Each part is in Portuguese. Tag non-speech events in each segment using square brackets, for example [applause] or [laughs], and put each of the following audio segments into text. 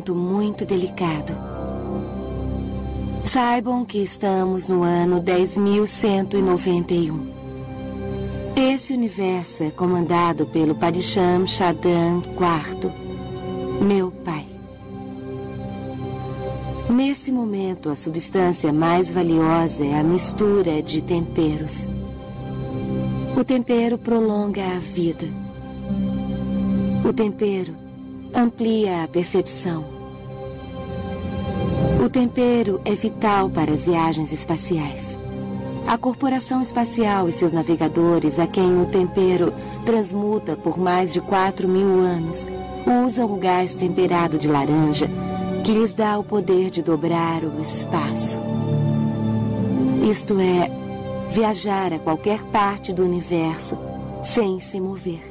momento muito delicado. Saibam que estamos no ano 10.191. Esse universo é comandado pelo Padisham Shadan IV, meu pai. Nesse momento, a substância mais valiosa é a mistura de temperos. O tempero prolonga a vida. O tempero amplia a percepção. O tempero é vital para as viagens espaciais. A corporação espacial e seus navegadores, a quem o tempero transmuta por mais de 4 mil anos, usam o gás temperado de laranja que lhes dá o poder de dobrar o espaço. Isto é, viajar a qualquer parte do universo sem se mover.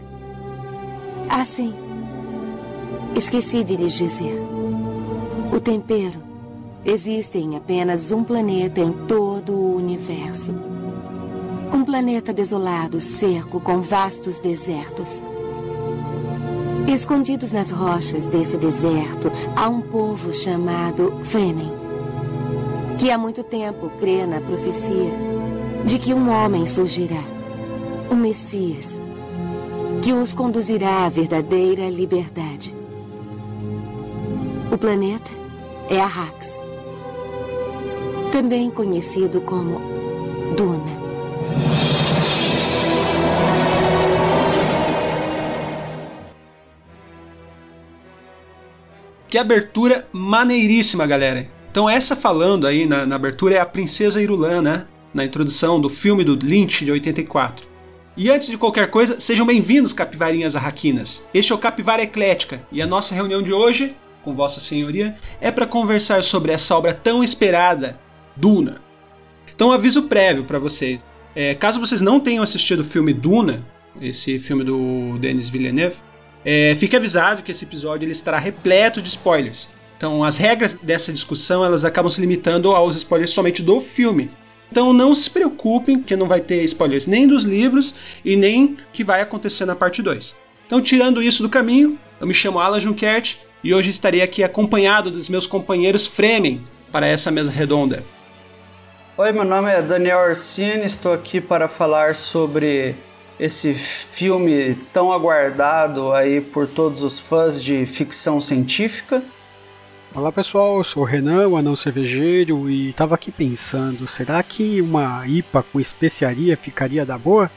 Assim, esqueci de lhes dizer: o tempero existe em apenas um planeta em todo o universo. Um planeta desolado, seco, com vastos desertos Escondidos nas rochas desse deserto, há um povo chamado Fremen, que há muito tempo crê na profecia de que um homem surgirá, o Messias, que os conduzirá à verdadeira liberdade. O planeta é Arrax, também conhecido como Duna. Que abertura maneiríssima, galera. Então essa falando aí na, na abertura é a Princesa Irulan, né? Na introdução do filme do Lynch de 84. E antes de qualquer coisa, sejam bem-vindos, capivarinhas arraquinas. Este é o Capivara Eclética e a nossa reunião de hoje, com Vossa Senhoria, é para conversar sobre essa obra tão esperada, Duna. Então, aviso prévio para vocês: é, caso vocês não tenham assistido o filme Duna, esse filme do Denis Villeneuve, é, fique avisado que esse episódio ele estará repleto de spoilers. Então, as regras dessa discussão elas acabam se limitando aos spoilers somente do filme. Então, não se preocupem que não vai ter spoilers nem dos livros e nem que vai acontecer na parte 2. Então, tirando isso do caminho, eu me chamo Alan Junkert e hoje estarei aqui acompanhado dos meus companheiros Fremen para essa mesa redonda. Oi, meu nome é Daniel Orsini, estou aqui para falar sobre esse filme tão aguardado aí por todos os fãs de ficção científica. Olá pessoal, eu sou o Renan, o anão cervejeiro, e estava aqui pensando, será que uma IPA com especiaria ficaria da boa?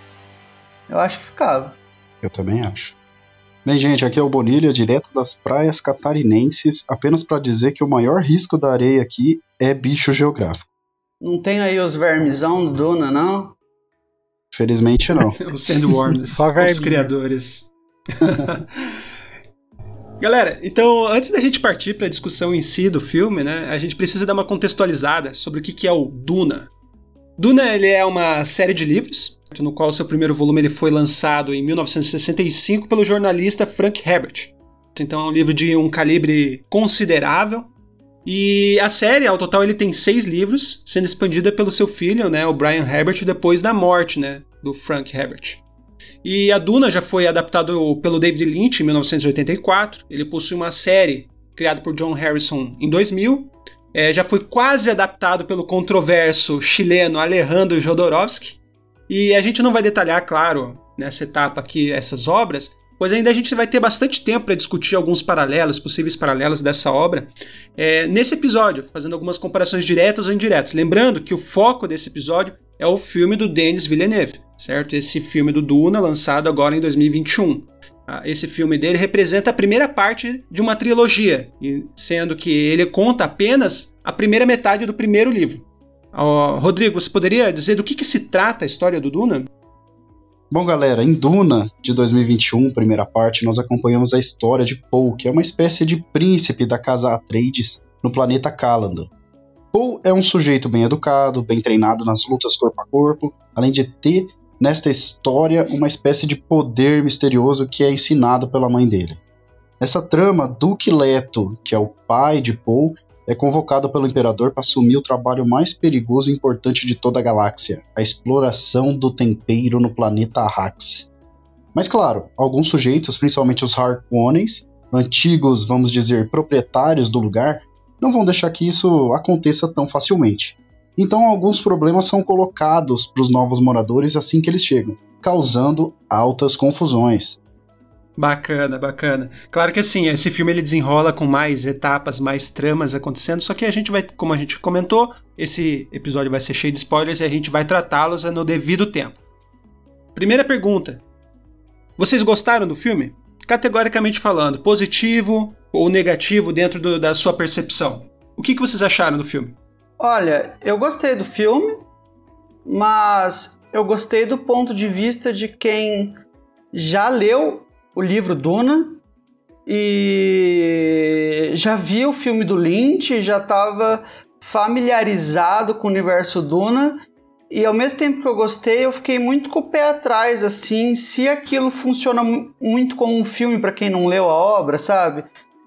Eu acho que ficava. Eu também acho. Bem, gente, aqui é o Bonilha, direto das praias catarinenses, apenas para dizer que o maior risco da areia aqui é bicho geográfico. Não tem aí os vermizão do Duna, não? Felizmente não. [laughs] Os Sandworms, os criadores. [laughs] Galera, então antes da gente partir para a discussão em si do filme, né, a gente precisa dar uma contextualizada sobre o que, que é o Duna. Duna ele é uma série de livros, no qual seu primeiro volume ele foi lançado em 1965 pelo jornalista Frank Herbert. Então é um livro de um calibre considerável. E a série, ao total, ele tem seis livros, sendo expandida pelo seu filho, né, o Brian Herbert, depois da morte né, do Frank Herbert. E a Duna já foi adaptado pelo David Lynch em 1984. Ele possui uma série criada por John Harrison em 2000. É, já foi quase adaptado pelo controverso chileno Alejandro Jodorowsky. E a gente não vai detalhar, claro, nessa etapa aqui essas obras, pois ainda a gente vai ter bastante tempo para discutir alguns paralelos, possíveis paralelos dessa obra, é, nesse episódio, fazendo algumas comparações diretas ou indiretas. Lembrando que o foco desse episódio é o filme do Denis Villeneuve, certo? Esse filme do Duna, lançado agora em 2021. Esse filme dele representa a primeira parte de uma trilogia, sendo que ele conta apenas a primeira metade do primeiro livro. Rodrigo, você poderia dizer do que, que se trata a história do Duna? Bom, galera, em Duna de 2021, primeira parte, nós acompanhamos a história de Paul, que é uma espécie de príncipe da casa Atreides no planeta Caladan. Paul é um sujeito bem educado, bem treinado nas lutas corpo a corpo, além de ter nesta história uma espécie de poder misterioso que é ensinado pela mãe dele. Nessa trama, Duque Leto, que é o pai de Paul, é convocado pelo imperador para assumir o trabalho mais perigoso e importante de toda a galáxia, a exploração do tempero no planeta Arrax. Mas claro, alguns sujeitos, principalmente os Harkonnens, antigos, vamos dizer, proprietários do lugar, não vão deixar que isso aconteça tão facilmente. Então, alguns problemas são colocados para os novos moradores assim que eles chegam, causando altas confusões. Bacana, bacana. Claro que assim, esse filme ele desenrola com mais etapas, mais tramas acontecendo, só que a gente vai, como a gente comentou, esse episódio vai ser cheio de spoilers e a gente vai tratá-los no devido tempo. Primeira pergunta: Vocês gostaram do filme? Categoricamente falando, positivo ou negativo dentro do, da sua percepção? O que, que vocês acharam do filme? Olha, eu gostei do filme, mas eu gostei do ponto de vista de quem já leu o livro Duna e já viu o filme do Lynch, já estava familiarizado com o universo Duna e ao mesmo tempo que eu gostei, eu fiquei muito com o pé atrás, assim, se aquilo funciona muito como um filme para quem não leu a obra, sabe?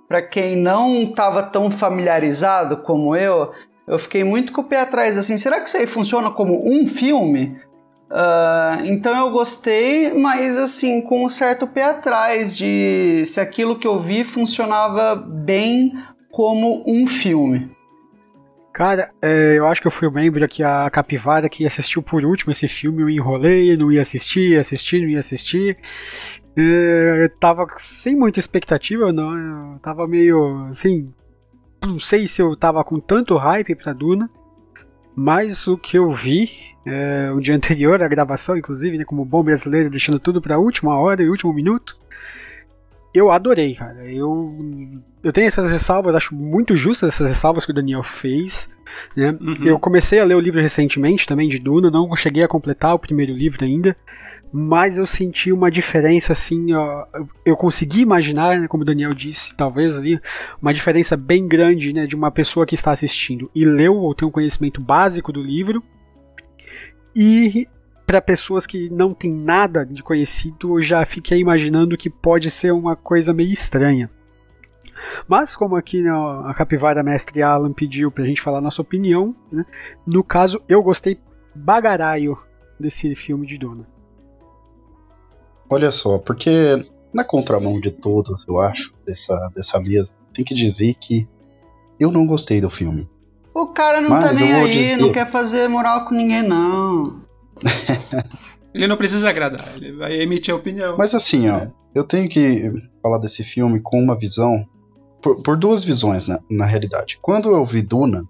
Para quem não estava tão familiarizado como eu, eu fiquei muito com o pé atrás, assim, será que isso aí funciona como um filme? Uh, então eu gostei, mas assim, com um certo pé atrás de se aquilo que eu vi funcionava bem como um filme. Cara, é, eu acho que eu fui o membro que a capivara que assistiu por último esse filme, eu enrolei, não ia assistir, ia assistir, não ia assistir. É, tava sem muita expectativa, não. Eu tava meio assim. Não sei se eu tava com tanto hype pra Duna. Mas o que eu vi, é, o dia [laughs] anterior à gravação, inclusive, né, como bom brasileiro, deixando tudo pra última hora e último minuto, eu adorei, cara. Eu, eu tenho essas ressalvas, acho muito justas essas ressalvas que o Daniel fez. Né? Uhum. Eu comecei a ler o livro recentemente também de Duna, não cheguei a completar o primeiro livro ainda, mas eu senti uma diferença assim, ó, eu consegui imaginar, né, como o Daniel disse, talvez ali, uma diferença bem grande né, de uma pessoa que está assistindo e leu ou tem um conhecimento básico do livro e para pessoas que não têm nada de conhecido, eu já fiquei imaginando que pode ser uma coisa meio estranha. Mas, como aqui né, a Capivara Mestre Alan pediu pra gente falar nossa opinião, né, no caso eu gostei bagaraio desse filme de Dona. Olha só, porque na contramão de todos, eu acho, dessa, dessa mesa, tem que dizer que eu não gostei do filme. O cara não tá Mas tá nem aí, dizer... não quer fazer moral com ninguém, não. [laughs] ele não precisa agradar, ele vai emitir a opinião. Mas assim, ó, eu tenho que falar desse filme com uma visão. Por, por duas visões, na, na realidade. Quando eu vi Duna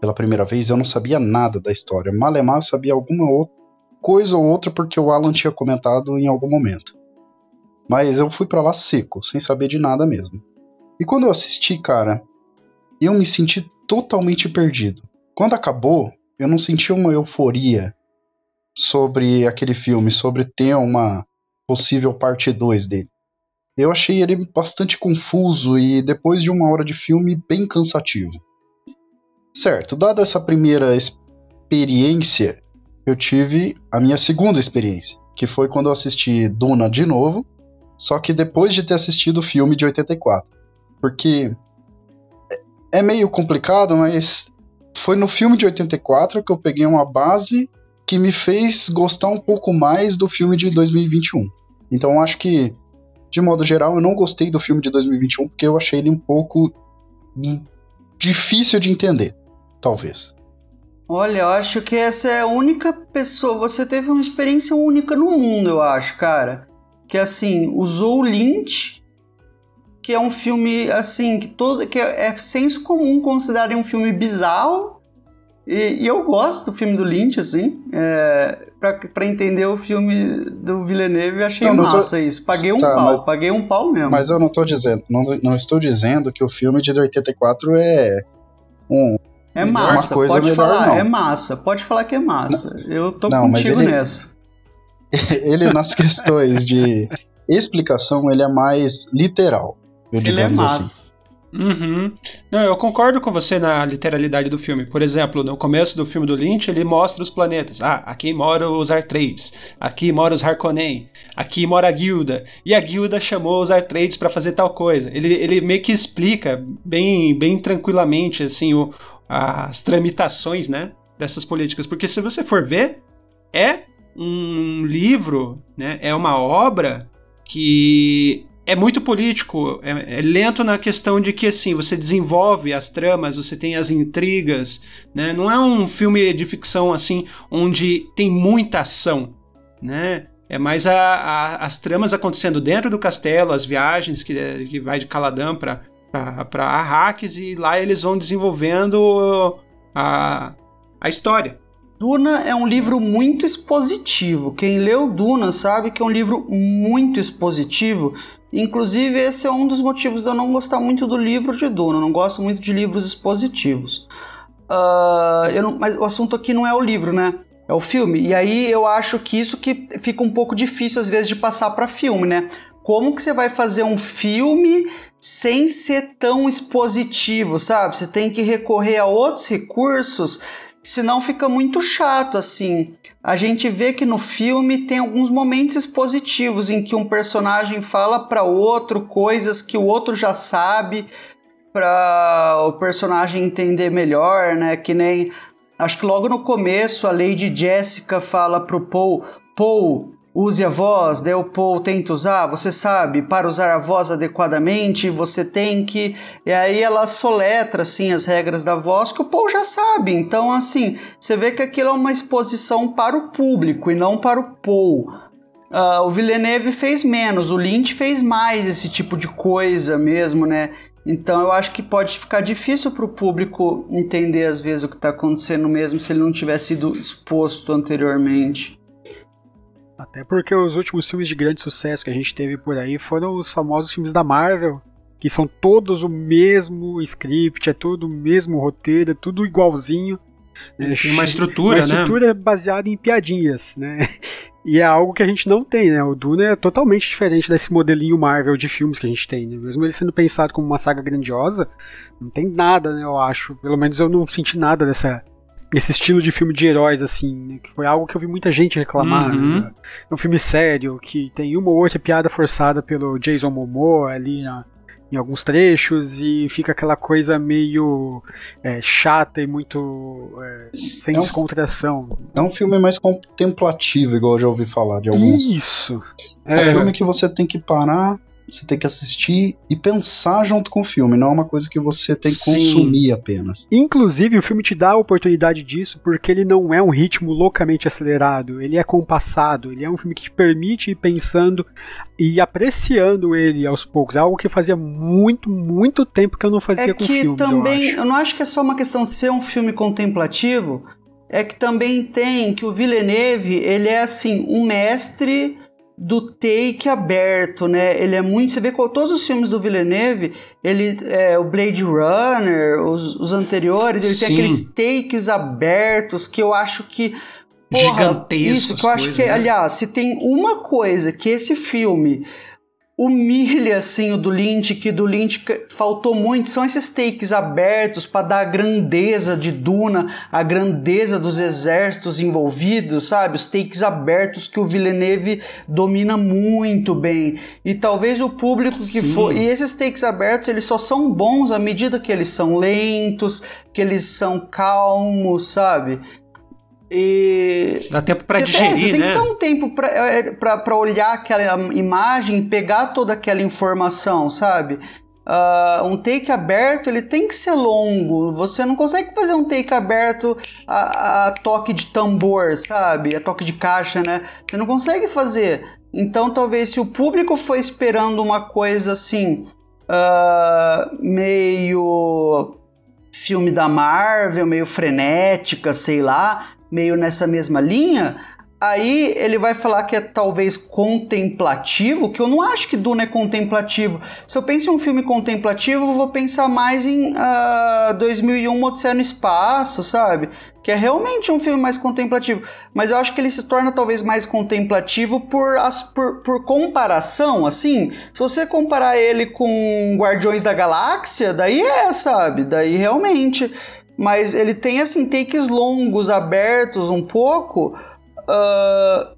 pela primeira vez, eu não sabia nada da história. Malemar eu sabia alguma outra coisa ou outra porque o Alan tinha comentado em algum momento. Mas eu fui para lá seco, sem saber de nada mesmo. E quando eu assisti, cara, eu me senti totalmente perdido. Quando acabou, eu não senti uma euforia sobre aquele filme, sobre ter uma possível parte 2 dele. Eu achei ele bastante confuso e, depois de uma hora de filme, bem cansativo. Certo, dada essa primeira experiência, eu tive a minha segunda experiência, que foi quando eu assisti Duna de novo, só que depois de ter assistido o filme de 84. Porque é meio complicado, mas foi no filme de 84 que eu peguei uma base que me fez gostar um pouco mais do filme de 2021. Então acho que, de modo geral, eu não gostei do filme de 2021 porque eu achei ele um pouco difícil de entender, talvez. Olha, eu acho que essa é a única pessoa. Você teve uma experiência única no mundo, eu acho, cara. Que assim, usou o Lynch, que é um filme assim, que todo. que é, é senso comum considerar um filme bizarro e, e, eu gosto do filme do Lynch, assim. É, pra, pra entender o filme do Villeneuve, eu achei não, não massa tô... isso. Paguei um tá, pau, mas... paguei um pau mesmo. Mas eu não tô dizendo, não, não estou dizendo que o filme de 84 é um. É massa, pode falar, não. é massa, pode falar que é massa. Não, eu tô não, contigo ele, nessa. [laughs] Ele, nas [laughs] questões de explicação, ele é mais literal. ele é assim. massa. Assim. Uhum. Não, eu concordo com você na literalidade do filme. Por exemplo, no começo do filme do Lynch, ele mostra os planetas. Ah, aqui moram os Artrades, aqui moram os Harkonnen, aqui mora a guilda. E a guilda chamou os Artrades para fazer tal coisa. Ele, ele meio que explica bem, bem tranquilamente assim o, as tramitações, né, dessas políticas. Porque se você for ver, é um livro, né, é uma obra que é muito político, é, é, lento na questão de que assim você desenvolve as tramas, você tem as intrigas, né? Não é um filme de ficção assim onde tem muita ação, né? É mais a, a, as tramas acontecendo dentro do castelo, as viagens que, que vai de Caladan para para Arrakis e lá eles vão desenvolvendo a, a história. Duna é um livro muito expositivo. Quem leu Duna sabe que é um livro muito expositivo. Inclusive, esse é um dos motivos de eu não gostar muito do livro de Duna. Eu não gosto muito de livros expositivos. Uh, não, mas o assunto aqui não é o livro, né? É o filme. E aí eu acho que isso que fica um pouco difícil às vezes de passar para filme, né? Como que você vai fazer um filme sem ser tão expositivo, sabe? Você tem que recorrer a outros recursos senão fica muito chato assim. A gente vê que no filme tem alguns momentos positivos em que um personagem fala para outro coisas que o outro já sabe para o personagem entender melhor, né? Que nem acho que logo no começo a Lady Jessica fala pro Paul, Paul, use a voz, o Paul tenta usar, você sabe, para usar a voz adequadamente, você tem que. E aí ela soletra assim as regras da voz que o Paul já sabe. Então, assim, você vê que aquilo é uma exposição para o público e não para o Paul. Uh, o Villeneuve fez menos, o Lynch fez mais esse tipo de coisa mesmo, né? Então eu acho que pode ficar difícil para o público entender às vezes o que está acontecendo mesmo se ele não tivesse sido exposto anteriormente. Até porque os últimos filmes de grande sucesso que a gente teve por aí foram os famosos filmes da Marvel, que são todos o mesmo script, é tudo o mesmo roteiro, é tudo igualzinho. Tem uma estrutura, uma estrutura né? baseada em piadinhas, né? [laughs] E é algo que a gente não tem, né? O Duna é totalmente diferente desse modelinho Marvel de filmes que a gente tem, né? Mesmo ele sendo pensado como uma saga grandiosa, não tem nada, né? Eu acho. Pelo menos eu não senti nada dessa esse estilo de filme de heróis, assim, né, que foi algo que eu vi muita gente reclamar. Uhum. Né? É um filme sério, que tem uma ou outra piada forçada pelo Jason Momoa ali na, em alguns trechos, e fica aquela coisa meio é, chata e muito é, sem é um, descontração. É um filme mais contemplativo, igual eu já ouvi falar de alguns. Isso! É, é um filme que você tem que parar você tem que assistir e pensar junto com o filme, não é uma coisa que você tem que Sim. consumir apenas. Inclusive, o filme te dá a oportunidade disso porque ele não é um ritmo loucamente acelerado, ele é compassado, ele é um filme que te permite ir pensando e apreciando ele aos poucos. É algo que fazia muito, muito tempo que eu não fazia é com filmes. É que também, eu, eu não acho que é só uma questão de ser um filme contemplativo, é que também tem que o Villeneuve, ele é assim, um mestre do take aberto, né? Ele é muito. Você vê com todos os filmes do Villeneuve, ele é o Blade Runner, os, os anteriores, ele Sim. tem aqueles takes abertos que eu acho que. Porra, Gigantescos. Isso que eu acho que, né? aliás, se tem uma coisa que esse filme humilha assim o do Lynch, que do Lynch faltou muito, são esses takes abertos para dar a grandeza de Duna, a grandeza dos exércitos envolvidos, sabe? Os takes abertos que o Villeneuve domina muito bem. E talvez o público que Sim. for, e esses takes abertos, eles só são bons à medida que eles são lentos, que eles são calmos, sabe? E dá tempo para digerir, tem, você né? tem que dar um tempo para é, olhar aquela imagem, pegar toda aquela informação, sabe? Uh, um take aberto ele tem que ser longo. Você não consegue fazer um take aberto a, a, toque de tambor, sabe? A toque de caixa, né? Você não consegue fazer. Então, talvez se o público for esperando uma coisa assim, uh, meio filme da Marvel, meio frenética, sei lá, meio nessa mesma linha, aí ele vai falar que é talvez contemplativo, que eu não acho que Duna é contemplativo. Se eu penso em um filme contemplativo, eu vou pensar mais em uh, ah, 2001 Odisseia no Espaço, sabe? Que é realmente um filme mais contemplativo. Mas eu acho que ele se torna talvez mais contemplativo por, as, por, por comparação, assim. Se você comparar ele com Guardiões da Galáxia, daí é, sabe? Daí realmente mas ele tem assim takes longos, abertos um pouco, uh,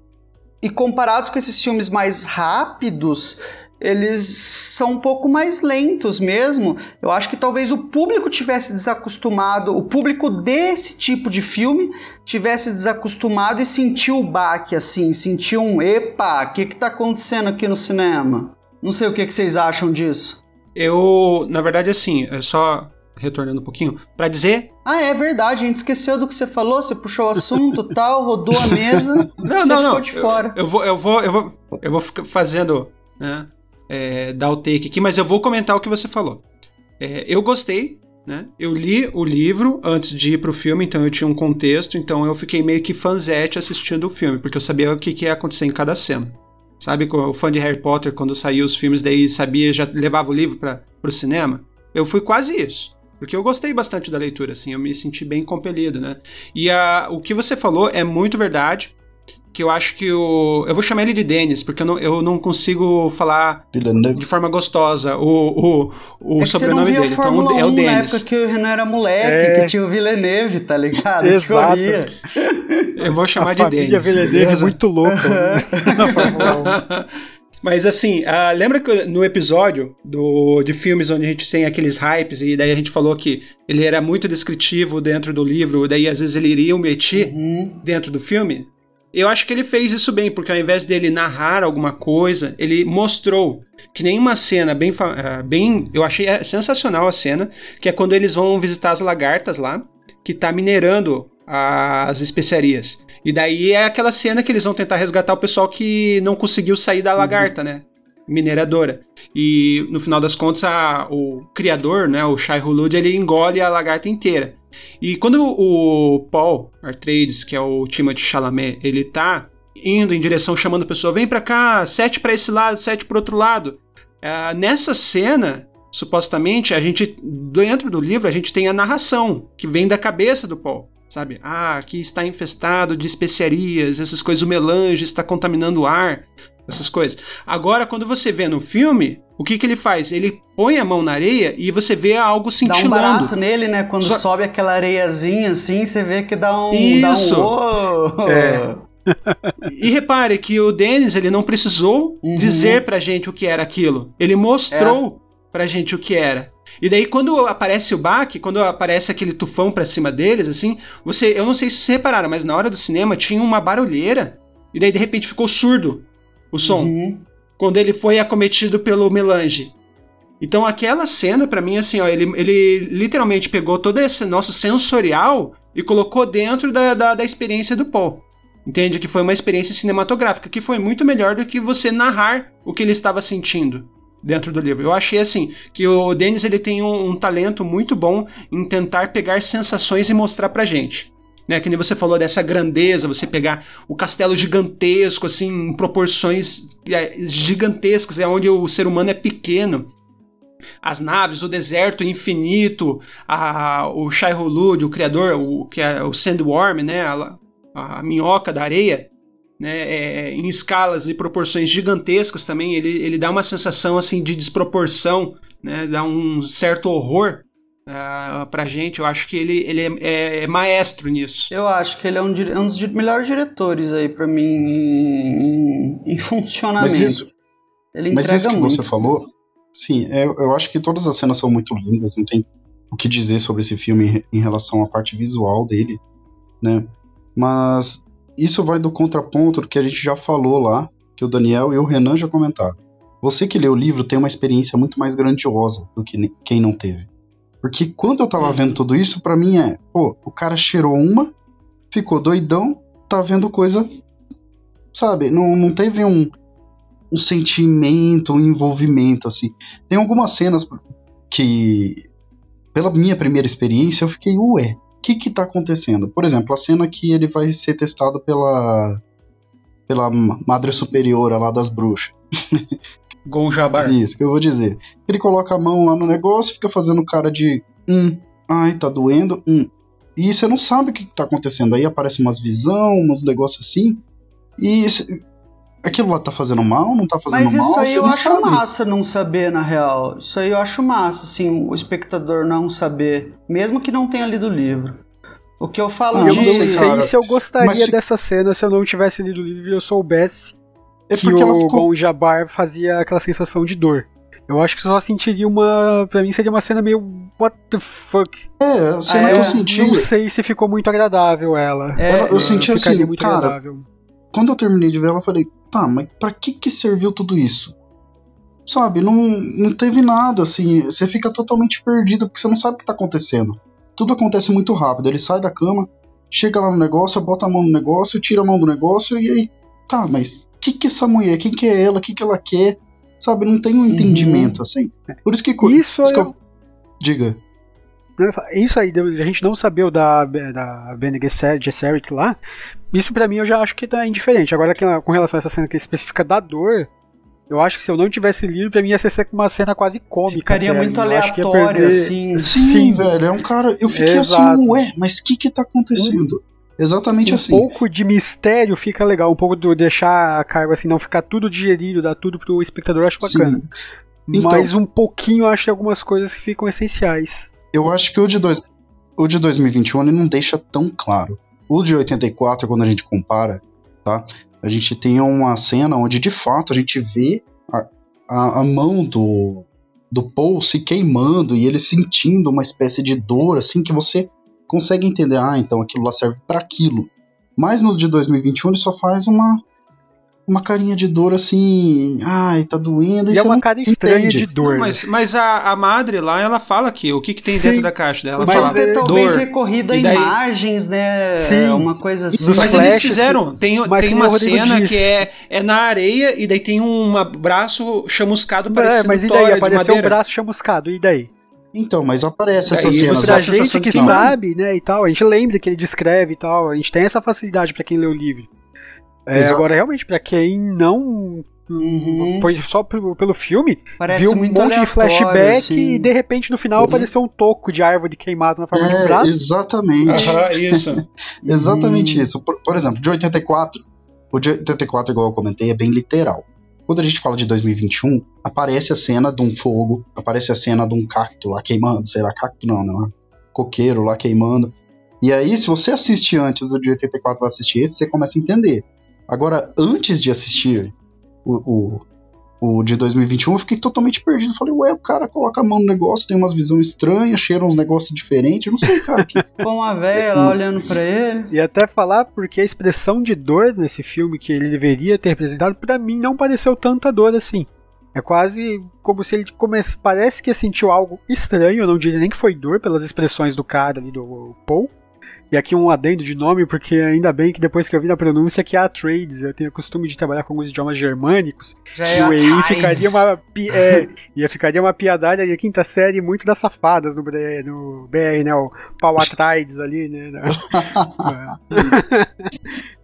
e comparados com esses filmes mais rápidos, eles são um pouco mais lentos mesmo. Eu acho que talvez o público tivesse desacostumado, o público desse tipo de filme tivesse desacostumado e sentiu o baque assim, sentiu um epa, o que que tá acontecendo aqui no cinema? Não sei o que, que vocês acham disso. Eu, na verdade, assim, é só retornando um pouquinho, para dizer. Ah, é verdade, a gente esqueceu do que você falou, você puxou o assunto [laughs] tal, rodou a mesa, não, você não, ficou não. de fora. Eu, eu, vou, eu vou, eu vou, eu vou ficar fazendo, né, é, dar o take aqui, mas eu vou comentar o que você falou. É, eu gostei, né? Eu li o livro antes de ir pro filme, então eu tinha um contexto, então eu fiquei meio que fanzete assistindo o filme, porque eu sabia o que, que ia acontecer em cada cena. Sabe, o fã de Harry Potter, quando saiu os filmes, daí sabia, já levava o livro para pro cinema? Eu fui quase isso. Porque eu gostei bastante da leitura, assim, eu me senti bem compelido, né? E a, o que você falou é muito verdade que eu acho que o. Eu vou chamar ele de Denis, porque eu não, eu não consigo falar Villeneuve. de forma gostosa o, o, o é sobrenome dele. Então é o 1 Denis. Na época que o Renan era moleque, É. que tinha o Villeneuve, tá ligado? Exato. Eu vou chamar a de família Denis. Villeneuve é muito louca né? [laughs] [laughs] na Fórmula 1. Mas assim, ah, lembra que no episódio do, de filmes onde a gente tem aqueles hypes e daí a gente falou que ele era muito descritivo dentro do livro, daí às vezes ele iria omitir Uhum. dentro do filme? Eu acho que ele fez isso bem, porque ao invés dele narrar alguma coisa, ele mostrou que nenhuma cena bem, ah, bem. Eu achei eh, sensacional a cena, que é quando eles vão visitar as lagartas lá, que tá minerando as especiarias. E daí é aquela cena que eles vão tentar resgatar o pessoal que não conseguiu sair da lagarta, né? Mineradora. E no final das contas, a- o criador, né, o Shai Hulud, ele engole a lagarta inteira. E quando o Paul Atreides, que é o Timothée Chalamet, ele tá indo em direção chamando a pessoa, vem pra cá, sete pra esse lado, sete pro outro lado. Ah, nessa cena, supostamente, a gente dentro do livro a gente tem a narração que vem da cabeça do Paul, sabe? Ah, aqui está infestado de especiarias, essas coisas, o melange está contaminando o ar, essas coisas. Agora, quando você vê no filme, o que que ele faz? Ele põe a mão na areia e você vê algo Dá cintilando. um barato nele, né? Quando Só- sobe aquela areiazinha assim, você vê que dá um. Isso. Dá um... É. E repare que o Dennis ele não precisou Uhum. dizer pra gente o que era aquilo. Ele mostrou pra gente o que era. E daí quando aparece o baque, quando aparece aquele tufão pra cima deles, assim, você, eu não sei se vocês repararam, mas na hora do cinema tinha uma barulheira e daí de repente ficou surdo o som Uhum. quando ele foi acometido pelo melange. Então aquela cena pra mim assim, ó, ele, ele literalmente pegou todo esse nosso sensorial e colocou dentro da, da, da experiência do Paul. Entende? Que foi uma experiência cinematográfica que foi muito melhor do que você narrar o que ele estava sentindo dentro do livro. Eu achei assim que o Denis ele tem um, um talento muito bom em tentar pegar sensações e mostrar pra gente. Né, que nem você falou dessa grandeza, você pegar o castelo gigantesco, assim, em proporções é, gigantescas, é onde o ser humano é pequeno. As naves, o deserto infinito, a, o Shai Hulud, o criador, o, que é o Sandworm, né, a, a minhoca da areia, né, é, em escalas e proporções gigantescas também, ele, ele dá uma sensação assim de desproporção, né, dá um certo horror uh, pra gente. Eu acho que ele, ele é, é- é maestro nisso. Eu acho que ele é um, dire- um dos melhores diretores aí pra mim em, em- funcionamento. Mas isso, ele mas isso que muito. você falou, sim, é, eu acho que todas as cenas são muito lindas, não tem o que dizer sobre esse filme em relação à parte visual dele, né? Mas isso vai do contraponto do que a gente já falou lá, que o Daniel e o Renan já comentaram. Você que leu o livro tem uma experiência muito mais grandiosa do que quem não teve. Porque quando eu tava Uhum. vendo tudo isso, pra mim é, pô, o cara cheirou uma, ficou doidão, tá vendo coisa, sabe? Não, não teve um, um sentimento, um envolvimento, assim. Tem algumas cenas que, pela minha primeira experiência, eu fiquei, ué, que que tá acontecendo? Por exemplo, a cena que ele vai ser testado pela pela Madre Superiora lá das bruxas. [laughs] Gonjabar. Isso que eu vou dizer. Ele coloca a mão lá no negócio, fica fazendo cara de hum, ai, tá doendo, hum. E você não sabe o que tá acontecendo. Aí aparece umas visão, uns negócios assim. E aquilo lá tá fazendo mal, não tá fazendo Mas mal. isso aí eu acho sabe. massa não saber, na real. Isso aí eu acho massa, assim, o espectador não saber, mesmo que não tenha lido o livro. O que eu falo Ah, Eu de. não sei, cara. se eu gostaria Mas dessa cena se eu não tivesse lido o livro e eu soubesse É que o ficou. Gon Jabbar fazia aquela sensação de dor. Eu acho que só sentiria uma. Pra mim seria uma cena meio. What the fuck? É, a cena Ah, que é? eu senti. Não sei se ficou muito agradável ela. É, Ela- eu senti assim, muito cara, agradável. Quando eu terminei de ver ela, eu falei, tá, mas pra que que serviu tudo isso? sabe, não, não teve nada, assim, você fica totalmente perdido porque você não sabe o que tá acontecendo. Tudo acontece muito rápido, ele sai da cama, chega lá no negócio, bota a mão no negócio, tira a mão do negócio e aí, tá, mas o que que é essa mulher, quem que é ela, o que que ela quer, sabe, não tem um uhum. entendimento, assim. Por isso que... Isso, isso eu... Diga. Isso aí, a gente não saber o da, da Bene Gesserit lá, isso para mim eu já acho que tá indiferente. Agora, com relação a essa cena que especifica da dor, eu acho que se eu não tivesse lido, pra mim ia ser uma cena quase cômica. Ficaria muito aleatório, perder... assim. Sim, Sim, velho. É um cara. Eu fiquei assim, Exato. assim, ué, mas o que que tá acontecendo? Exatamente um assim. Um pouco de mistério fica legal, um pouco do deixar a carga assim, não ficar tudo digerido, dar tudo pro espectador, acho bacana. Então, mas um pouquinho acho que algumas coisas que ficam essenciais. Eu acho que o de, dois, o de 2021 ele não deixa tão claro. O de 84, quando a gente compara, tá? A gente tem uma cena onde de fato a gente vê a, a, a mão do, do Paul se queimando e ele sentindo uma espécie de dor, assim, que você consegue entender, ah, então aquilo lá serve para aquilo. Mas no de 2021 ele só faz uma uma carinha de dor assim, ai, tá doendo. E é uma cara estranha de dor. Não, mas, mas a, a madre lá, ela fala que o que, que tem Sim, dentro da caixa dela. Mas fala, é, talvez dor. recorrido a daí... imagens, né? Sim. Uma coisa assim. Mas eles fizeram, que... tem, tem uma cena disse. que é, é na areia e daí tem um braço chamuscado parecendo É, mas e daí? Apareceu um braço chamuscado, e daí? Então, mas aparece essa cena. Pra gente que, que sabe, né, e tal, a gente lembra que ele descreve e tal, a gente tem essa facilidade para quem lê o livro. É, agora, realmente, para quem não Uhum. Foi só pelo, pelo filme, Parece viu um monte de flashback assim. e de repente no final apareceu um toco de árvore queimado na forma é, de um é, braço. Exatamente. Uhum, isso. [laughs] exatamente hum. isso. Por, por, exemplo, de 84, o de 84, igual eu comentei, é bem literal. Quando a gente fala de 2021, aparece a cena de um fogo, aparece a cena de um cacto lá queimando, sei lá, cacto não, não, coqueiro lá queimando. E aí, se você assiste antes do de 84 vai assistir esse, você começa a entender. Agora, antes de assistir o, o, o de 2021, eu fiquei totalmente perdido. Falei, ué, o cara coloca a mão no negócio, tem umas visões estranhas, cheira uns negócios diferentes. Eu não sei, cara. Que... Com a velha lá olhando pra ele. E até falar porque a expressão de dor nesse filme que ele deveria ter representado, para mim não pareceu tanta dor assim. É quase como se ele comece... parece que sentiu algo estranho, eu não diria nem que foi dor pelas expressões do cara ali do Paul, e aqui um adendo de nome, porque ainda bem que depois que eu vi na pronúncia que é a Trades, eu tenho o costume de trabalhar com alguns idiomas germânicos. Já é e aí ficaria uma é, [laughs] ia ficaria uma piadada de quinta série muito das safadas no, no BR, né? O pau atrás ali, né? [laughs]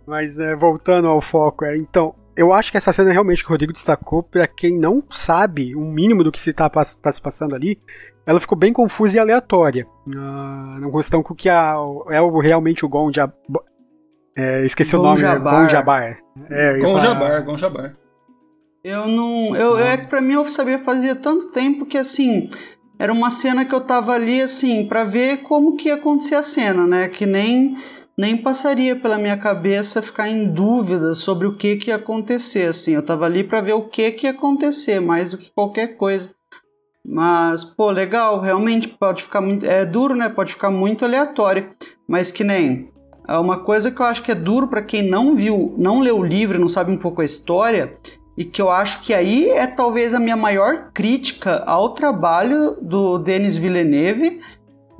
Mas é, voltando ao foco, é, então, eu acho que essa cena realmente que o Rodrigo destacou, para quem não sabe o um mínimo do que se está tá se passando ali, ela ficou bem confusa e aleatória. Uh, na questão com que a, é realmente o Gon Jab, é, esqueci Gon o nome, Jabar. Gon Jabar. É, Gon Jabar, Gon Jabar. Eu não. Eu, é que pra mim eu sabia fazia tanto tempo que assim. Era uma cena que eu tava ali assim, para ver como que ia acontecer a cena, né? Que nem nem passaria pela minha cabeça ficar em dúvida sobre o que que ia acontecer, assim. Eu tava ali para ver o que que ia acontecer, mais do que qualquer coisa. Mas, pô, legal, realmente pode ficar muito. É duro, né? Pode ficar muito aleatório. Mas que nem. É uma coisa que eu acho que é duro para quem não viu, não leu o livro, não sabe um pouco a história, e que eu acho que aí é talvez a minha maior crítica ao trabalho do Denis Villeneuve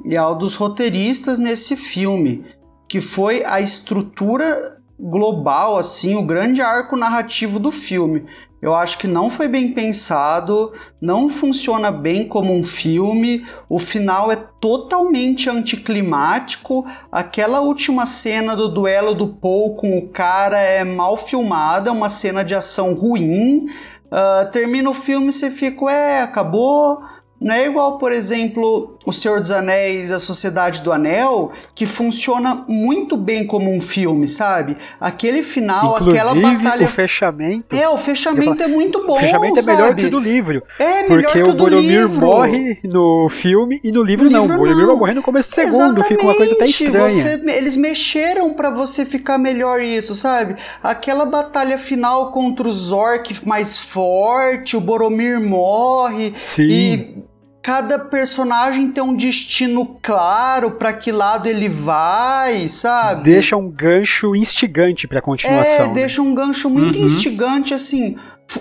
e ao dos roteiristas nesse filme, que foi a estrutura global, assim, o grande arco narrativo do filme. Eu acho que não foi bem pensado, não funciona bem como um filme. O final é totalmente anticlimático. Aquela última cena do duelo do Paul com o cara é mal filmada, é uma cena de ação ruim. Uh, termina o filme e você fica, é, acabou não é igual, por exemplo, O Senhor dos Anéis, A Sociedade do Anel, que funciona muito bem como um filme, sabe? Aquele final, Inclusive, aquela batalha. O fechamento. É, o fechamento é muito bom. O fechamento é melhor que o do livro. É, melhor Porque que o Boromir morre no filme e no livro no não. Livro, o Boromir vai morrer no começo do segundo. Exatamente. Fica uma coisa até estranha. Você, eles mexeram para você ficar melhor isso, sabe? Aquela batalha final contra os orcs mais forte, o Boromir morre. Sim. E cada personagem tem um destino claro para que lado ele vai, sabe? Deixa um gancho instigante para continuação. É, né? deixa um gancho muito uhum. instigante assim.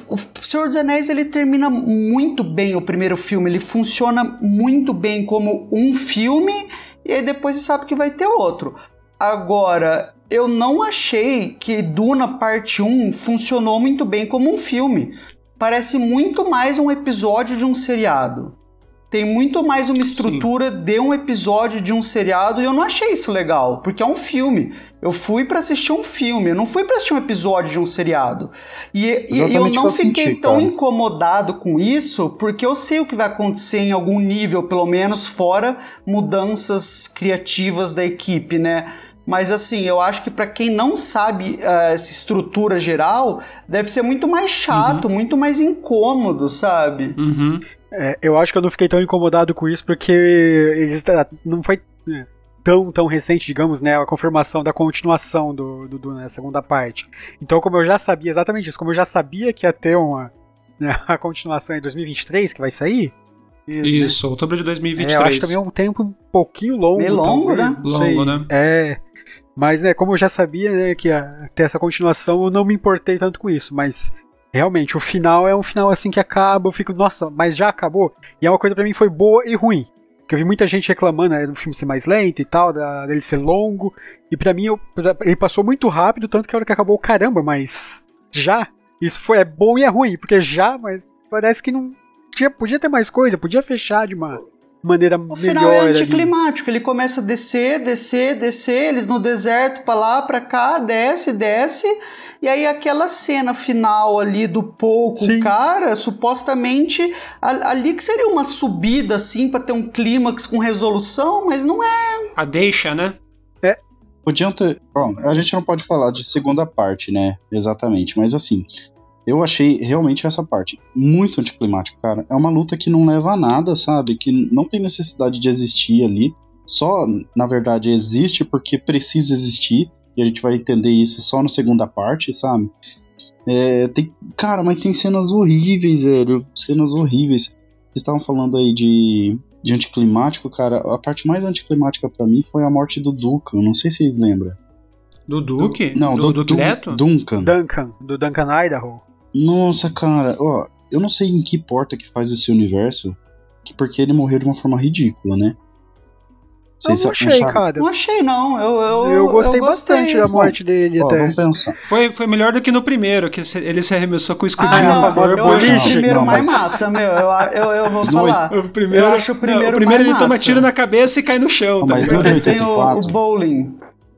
O Senhor dos Anéis ele termina muito bem o primeiro filme, ele funciona muito bem como um filme e aí depois você sabe que vai ter outro. Agora, eu não achei que Duna Parte 1 funcionou muito bem como um filme. Parece muito mais um episódio de um seriado tem muito mais uma estrutura Sim. de um episódio de um seriado e eu não achei isso legal, porque é um filme. Eu fui para assistir um filme, eu não fui para assistir um episódio de um seriado. E, e eu não fiquei senti, tão cara. incomodado com isso, porque eu sei o que vai acontecer em algum nível, pelo menos, fora mudanças criativas da equipe, né? Mas assim, eu acho que para quem não sabe uh, essa estrutura geral, deve ser muito mais chato, uhum. muito mais incômodo, sabe? Uhum. É, eu acho que eu não fiquei tão incomodado com isso porque eles, não foi é, tão, tão recente, digamos, né, a confirmação da continuação do, do, do né, segunda parte. Então, como eu já sabia exatamente isso, como eu já sabia que ia ter uma né, [laughs] a continuação em 2023 que vai sair. Isso, isso outubro de 2023. É, eu acho também é um tempo um pouquinho longo. Meio longo, talvez, né? Longo, né? É. Mas, né, como eu já sabia né, que ia ter essa continuação, eu não me importei tanto com isso. Mas realmente, o final é um final assim que acaba, eu fico, nossa, mas já acabou? E é uma coisa para mim foi boa e ruim. Porque eu vi muita gente reclamando né, do filme ser mais lento e tal, da, dele ser longo. E para mim, eu, ele passou muito rápido, tanto que a hora que acabou, caramba, mas já? Isso foi é bom e é ruim, porque já, mas parece que não. Tinha, podia ter mais coisa, podia fechar de uma maneira o melhor. O final é anticlimático, ali. ele começa a descer, descer, descer, eles no deserto, pra lá, pra cá, desce, desce e aí aquela cena final ali do pouco, cara, supostamente ali que seria uma subida assim para ter um clímax com resolução, mas não é. A deixa, né? É. Podiam ter. Bom, a gente não pode falar de segunda parte, né? Exatamente, mas assim. Eu achei realmente essa parte muito anticlimática, cara. É uma luta que não leva a nada, sabe? Que não tem necessidade de existir ali. Só, na verdade, existe porque precisa existir e a gente vai entender isso só na segunda parte, sabe? É, tem, cara, mas tem cenas horríveis, velho. Cenas horríveis. Vocês estavam falando aí de, de anticlimático, cara. A parte mais anticlimática para mim foi a morte do Duncan. Não sei se vocês lembram. Do Duke? Não, do, do, do Neto? Duncan. Duncan, do Duncan Idaho. Nossa, cara, ó, eu não sei em que porta que faz esse universo, que porque ele morreu de uma forma ridícula, né? Vocês não achei, cara. Não achei, não. Eu, eu, eu gostei eu bastante da morte dele ó, até. Vamos pensar. Foi, foi melhor do que no primeiro, que ele se arremessou com o escudinho ah, não, corpo. Eu acho o primeiro não, mais massa, meu. Eu, eu, eu vou falar. O primeiro, eu acho o primeiro, não, o primeiro ele massa. toma tiro na cabeça e cai no chão. Tá mas no de 84, tem o, o bowling.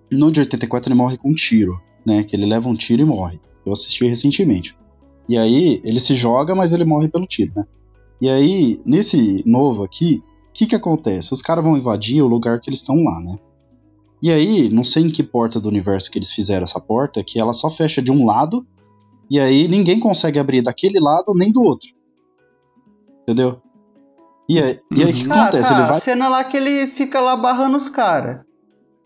No de 84 ele morre com um tiro, né? Que ele leva um tiro e morre. Eu assisti recentemente. E aí ele se joga, mas ele morre pelo tiro, né? E aí, nesse novo aqui, que que acontece? Os caras vão invadir o lugar que eles estão lá, né? E aí, não sei em que porta do universo que eles fizeram essa porta, que ela só fecha de um lado, e aí ninguém consegue abrir daquele lado nem do outro. Entendeu? E aí, e aí o que uhum. acontece? Ah, tá. Ele vai... A cena lá que ele fica lá barrando os caras.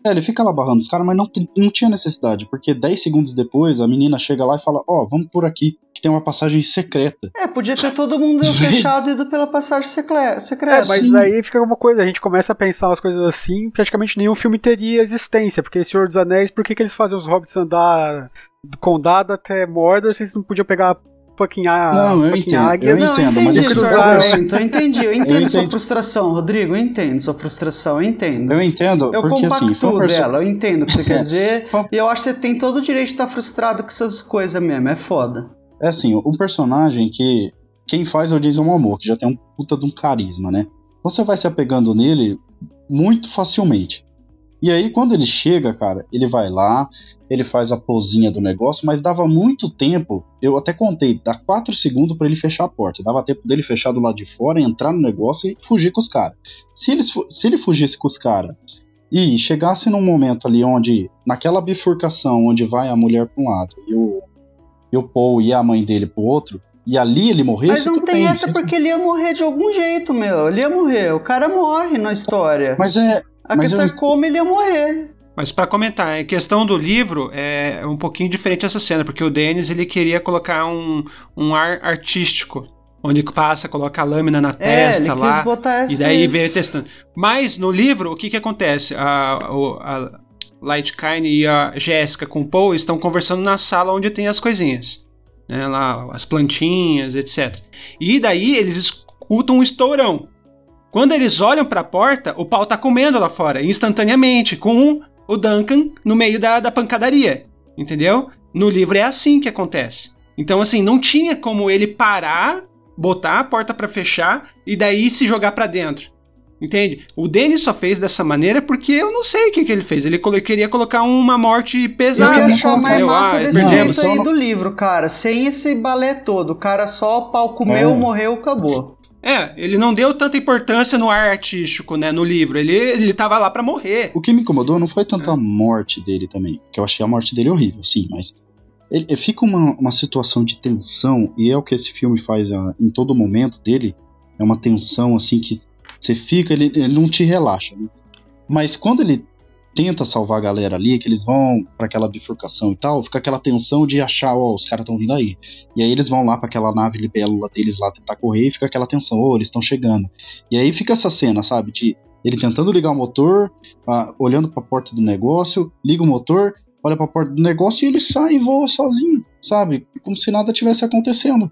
É, ele fica lá barrando os caras, mas não, não tinha necessidade, porque 10 segundos depois a menina chega lá e fala: Ó, oh, vamos por aqui, que tem uma passagem secreta. É, podia ter todo mundo [laughs] fechado e ido pela passagem secreta. É, mas Sim. aí fica uma coisa, a gente começa a pensar umas coisas assim, praticamente nenhum filme teria existência, porque Senhor dos Anéis, por que, que eles fazem os hobbits andar do condado até Mordor, vocês não podiam pegar fucking, não, eu entendo, águias. Eu entendo, não, eu entendi mas eu argumento, eu entendi, eu entendo eu sua frustração, Rodrigo, eu entendo sua frustração, eu entendo. Eu entendo, eu porque assim... Eu dela, eu entendo o que você quer dizer, e eu acho que você tem todo o direito de estar frustrado com essas coisas mesmo, é foda. É assim, um personagem que quem faz é o Jason Momoa, que já tem um puta de um carisma, né? Você vai se apegando nele muito facilmente. E aí, quando ele chega, cara, ele vai lá, ele faz a posinha do negócio, mas dava muito tempo. Eu até contei, dá 4 segundos para ele fechar a porta. Dava tempo dele fechar do lado de fora, entrar no negócio e fugir com os caras. Se, se ele fugisse com os caras e chegasse num momento ali onde, naquela bifurcação onde vai a mulher para um lado e o, e o Paul e a mãe dele pro outro, e ali ele morresse. Mas não tem bem, essa porque ele ia morrer de algum jeito, meu. Ele ia morrer. O cara morre na história. Mas é. A mas questão eu... é como ele ia morrer. Mas para comentar, a questão do livro é um pouquinho diferente essa cena, porque o Denis ele queria colocar um, um ar artístico, onde passa, coloca a lâmina na é, testa lá, e daí veio testando. Mas no livro, o que que acontece? A, a, a Light Kine e a Jéssica com o Paul estão conversando na sala onde tem as coisinhas. né, lá as plantinhas, etc. E daí eles escutam um estourão. Quando eles olham para a porta, o pau tá comendo lá fora, instantaneamente, com o Duncan no meio da, da pancadaria, entendeu? No livro é assim que acontece. Então, assim, não tinha como ele parar, botar a porta para fechar e daí se jogar para dentro. Entende? O Denis só fez dessa maneira porque eu não sei o que, que ele fez. Ele queria colocar uma morte pesada. Eu ia achar mais massa ah, desse jeito aí do livro, cara. Sem esse balé todo. O cara só o pau comeu, é. morreu, acabou. É, ele não deu tanta importância no ar artístico, né, no livro. Ele, ele tava lá para morrer. O que me incomodou não foi tanto é. a morte dele também, que eu achei a morte dele horrível, sim, mas ele, fica uma, uma situação de tensão, e é o que esse filme faz uh, em todo momento dele, é uma tensão assim que você fica, ele, ele não te relaxa, né? Mas quando ele tenta salvar a galera ali, que eles vão para aquela bifurcação e tal, fica aquela tensão de achar, ó, oh, os caras estão vindo aí. E aí eles vão lá para aquela nave libélula deles lá tentar correr e fica aquela tensão, ô, oh, eles estão chegando. E aí fica essa cena, sabe, de ele tentando ligar o motor, olhando para a porta do negócio, liga o motor, olha para a porta do negócio e ele sai e voa sozinho, sabe? Como se nada tivesse acontecendo.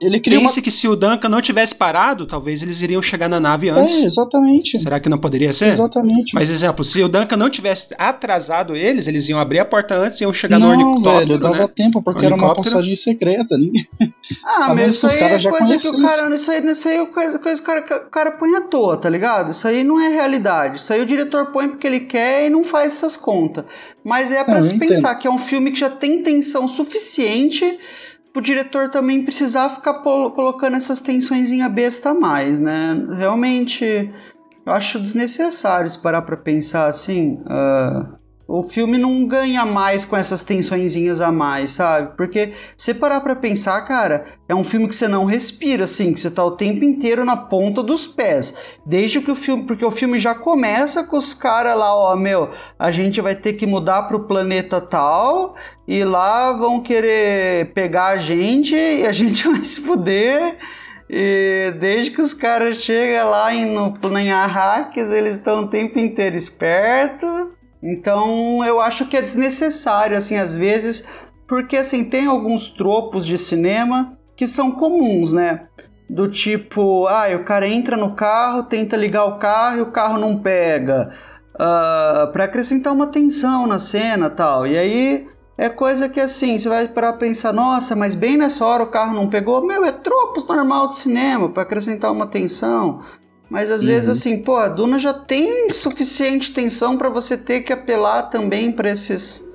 Ele cria Pense uma... que se o Duncan não tivesse parado, talvez eles iriam chegar na nave antes. É, exatamente. Será que não poderia ser? Exatamente. Mas, exemplo, se o Duncan não tivesse atrasado eles, eles iam abrir a porta antes e iam chegar não, no ornitóptero, velho, dava né? tempo, porque era uma passagem secreta. Né? [laughs] Ah, mas isso aí é coisa que o cara... Isso aí, isso aí é coisa, coisa que o cara, o cara põe à toa, tá ligado? Isso aí não é realidade. Isso aí o diretor põe porque ele quer e não faz essas contas. Mas é para se pensar que é um filme que já tem tensão suficiente o diretor também precisar ficar colocando essas tensões em besta a mais, né? Realmente, eu acho desnecessário se parar pra pensar assim. Uh, o filme não ganha mais com essas tensõezinhas a mais, sabe? Porque você parar pra pensar, cara, é um filme que você não respira, assim, que você tá o tempo inteiro na ponta dos pés. Desde que o filme. Porque o filme já começa com os caras lá, ó, meu, a gente vai ter que mudar pro planeta tal, e lá vão querer pegar a gente e a [laughs] gente vai se fuder. E desde que os caras chegam lá em, no, em Arrakis, eles estão o tempo inteiro esperto então eu acho que é desnecessário, assim, às vezes, porque assim, tem alguns tropos de cinema que são comuns, né? Do tipo, ah, o cara entra no carro, tenta ligar o carro e o carro não pega. Uh, para acrescentar uma tensão na cena tal. E aí é coisa que assim, você vai para pensar, nossa, mas bem nessa hora o carro não pegou. Meu, é tropos normal de cinema para acrescentar uma tensão. Mas às uhum. vezes, assim, pô, a Duna já tem suficiente tensão para você ter que apelar também para esses.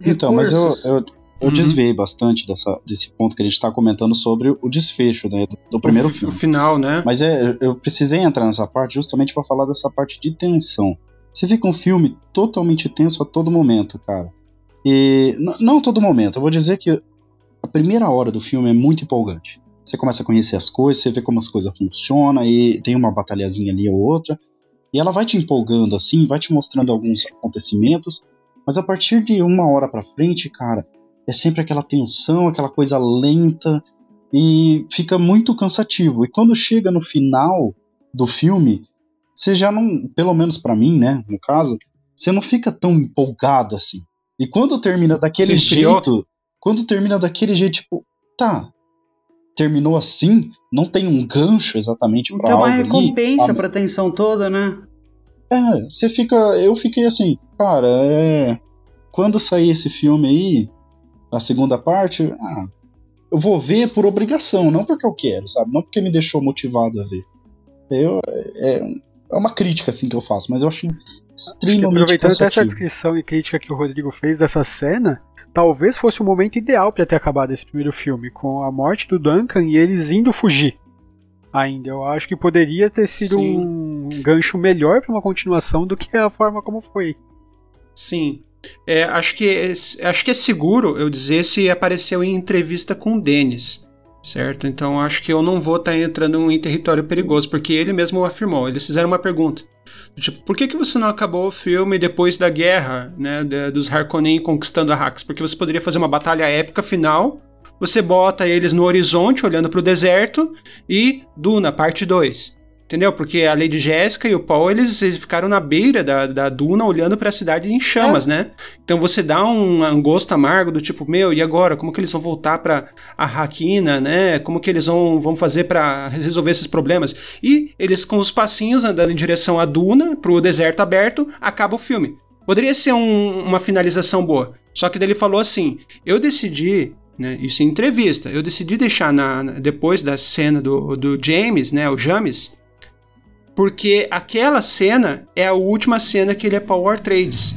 Então, mas eu, eu, eu uhum. desviei bastante dessa, desse ponto que a gente está comentando sobre o desfecho né, do, do primeiro o filme. O final, né? Mas é, eu precisei entrar nessa parte justamente para falar dessa parte de tensão. Você fica um filme totalmente tenso a todo momento, cara. E não a todo momento, eu vou dizer que a primeira hora do filme é muito empolgante. Você começa a conhecer as coisas, você vê como as coisas funcionam, e tem uma batalhazinha ali ou outra. E ela vai te empolgando assim, vai te mostrando alguns acontecimentos, mas a partir de uma hora pra frente, cara, é sempre aquela tensão, aquela coisa lenta, e fica muito cansativo. E quando chega no final do filme, você já não, pelo menos para mim, né, no caso, você não fica tão empolgado assim. E quando termina daquele jeito, quando termina daquele jeito, tipo, tá, terminou assim, não tem um gancho exatamente para algo ali. Tem uma recompensa para tensão toda, né? É, você fica, eu fiquei assim, cara, é, quando sair esse filme aí, a segunda parte, ah, eu vou ver por obrigação, não porque eu quero, sabe? Não porque me deixou motivado a ver. Eu, é, é uma crítica assim que eu faço, mas eu acho extremamente acho Aproveitando até essa descrição e crítica que o Rodrigo fez dessa cena, talvez fosse o momento ideal para ter acabado esse primeiro filme, com a morte do Duncan e eles indo fugir. Ainda, eu acho que poderia ter sido Sim. um gancho melhor para uma continuação do que a forma como foi. Sim. É, acho, que é, acho que é seguro eu dizer se apareceu em entrevista com o Dennis, certo? Então acho que eu não vou estar tá entrando em território perigoso, porque ele mesmo afirmou. Eles fizeram uma pergunta. Tipo, por que, que você não acabou o filme depois da guerra, né, dos Harkonnen conquistando a Hax? Porque você poderia fazer uma batalha épica final, você bota eles no horizonte, olhando para o deserto, e Duna, parte 2. Entendeu? Porque a Lady Jéssica e o Paul, eles, eles ficaram na beira da, da duna olhando para a cidade em chamas, é. né? Então você dá um, um, gosto amargo do tipo, meu, e agora? Como que eles vão voltar para a Raquina, né? Como que eles vão, vão fazer para resolver esses problemas? E eles com os passinhos andando em direção à duna, pro deserto aberto, acaba o filme. Poderia ser um, uma finalização boa. Só que daí ele falou assim: eu decidi né, isso em entrevista. Eu decidi deixar na, depois da cena do, do James, né, o James, porque aquela cena é a última cena que ele é Power Trades.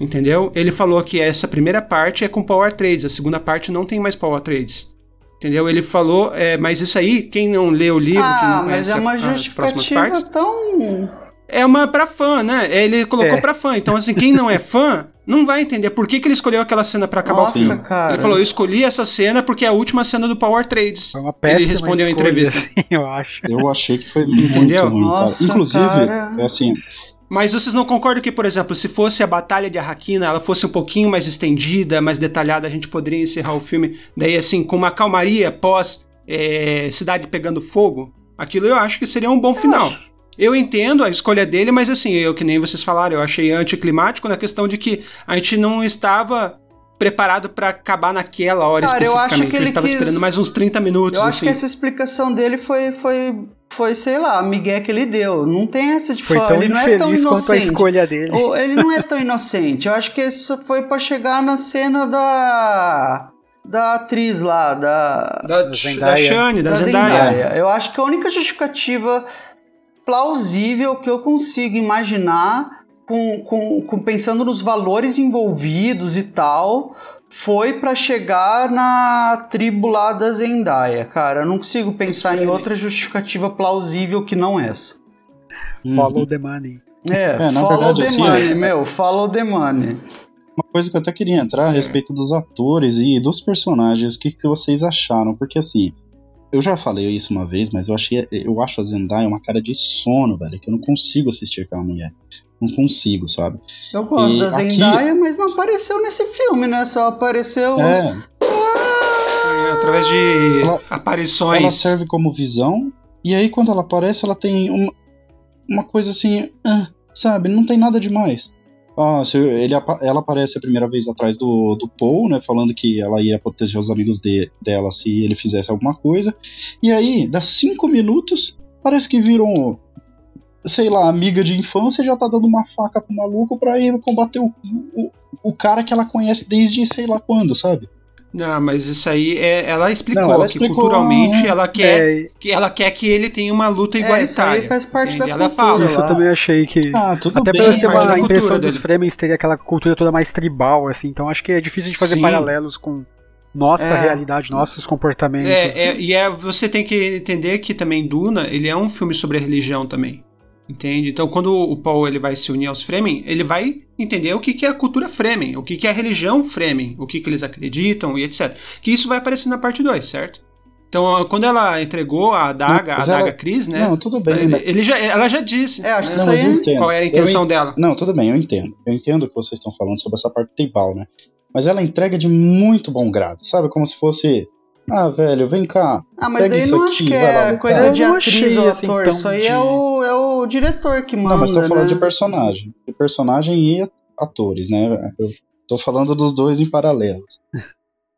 Entendeu? Ele falou que essa primeira parte é com Power Trades, a segunda parte não tem mais Power Trades. Entendeu? Ele falou, é, mas isso aí, quem não lê o livro, ah, que não mas é uma justificativa tão é uma pra fã, né? Ele colocou é. pra fã. Então, assim, quem não é fã não vai entender por que, que ele escolheu aquela cena para acabar Nossa, o filme. Cara. Ele falou: Eu escolhi essa cena porque é a última cena do Power Trades. Foi uma péssima ele respondeu em entrevista. [laughs] Assim, eu acho. Eu achei que foi muito Entendeu? ruim, Nossa, cara. Inclusive, cara. é assim. Mas vocês não concordam que, por exemplo, se fosse a Batalha de Arraquina, ela fosse um pouquinho mais estendida, mais detalhada, a gente poderia encerrar o filme, daí assim, com uma calmaria pós é, cidade pegando fogo? Aquilo eu acho que seria um bom eu final. Acho. Eu entendo a escolha dele, mas assim, eu que nem vocês falaram, eu achei anticlimático na questão de que a gente não estava preparado para acabar naquela hora Cara, especificamente. Eu acho que ele estava quis... esperando mais uns 30 minutos. Eu acho assim. que essa explicação dele foi, foi, foi sei lá, a migué que ele deu. Não tem essa de foi fora. Ele não é tão inocente. quanto a escolha dele. Ele não é tão inocente. Eu acho que isso foi para chegar na cena da da atriz lá, da. Da, da, Zendaya. da Shane, da, da Zendaya. Zendaya. Eu acho que a única justificativa plausível que eu consigo imaginar com, com, com pensando nos valores envolvidos e tal, foi para chegar na tribo lá da Zendaya, cara. Eu não consigo pensar em outra justificativa plausível que não essa. Uhum. Follow the money. É, é follow verdade, the assim, money, é... meu, follow the money. Uma coisa que eu até queria entrar Sim. a respeito dos atores e dos personagens, o que, que vocês acharam? Porque assim, eu já falei isso uma vez, mas eu achei. Eu acho a Zendaya uma cara de sono, velho. Que eu não consigo assistir aquela mulher. Não consigo, sabe? Eu gosto e da Zendaya, aqui... mas não apareceu nesse filme, né? Só apareceu. É. Os... Ah! Através de ela, aparições. Ela serve como visão. E aí, quando ela aparece, ela tem uma, uma coisa assim. Ah, sabe? Não tem nada demais. Ah, ele, ela aparece a primeira vez atrás do, do Paul, né? Falando que ela ia proteger os amigos de, dela se ele fizesse alguma coisa. E aí, dá cinco minutos, parece que viram, sei lá, amiga de infância já tá dando uma faca pro maluco pra ir combater o, o, o cara que ela conhece desde sei lá quando, sabe? Não, mas isso aí é, ela explicou não, ela que explicou, culturalmente ela quer é, que ela quer que ele tenha uma luta igualitária. É, isso aí faz parte entende? da ela cultura. Fala, isso eu também achei que ah, tudo até pelo ter uma impressão dos Fremens teria aquela cultura toda mais tribal assim, então acho que é difícil de fazer Sim. paralelos com nossa é. realidade, nossos comportamentos. É, é, e é, você tem que entender que também Duna, ele é um filme sobre a religião também. Entende? Então, quando o Paul ele vai se unir aos Fremen, ele vai entender o que, que é a cultura Fremen, o que, que é a religião Fremen, o que, que eles acreditam e etc. Que isso vai aparecer na parte 2, certo? Então, quando ela entregou a adaga, a adaga Cris, né? Não, tudo bem. Ele, ele já, ela já disse. É, acho que isso aí, qual era a intenção eu, dela. Não, tudo bem, eu entendo. Eu entendo o que vocês estão falando sobre essa parte tribal, né? Mas ela entrega de muito bom grado, sabe? Como se fosse ah, velho, vem cá. Ah, mas daí não acho que é coisa de atriz ou assim, ator. Isso aí de... é, o, é o diretor que manda. Não, mas tô falando né? de personagem. De personagem e atores, né? Eu tô falando dos dois em paralelo.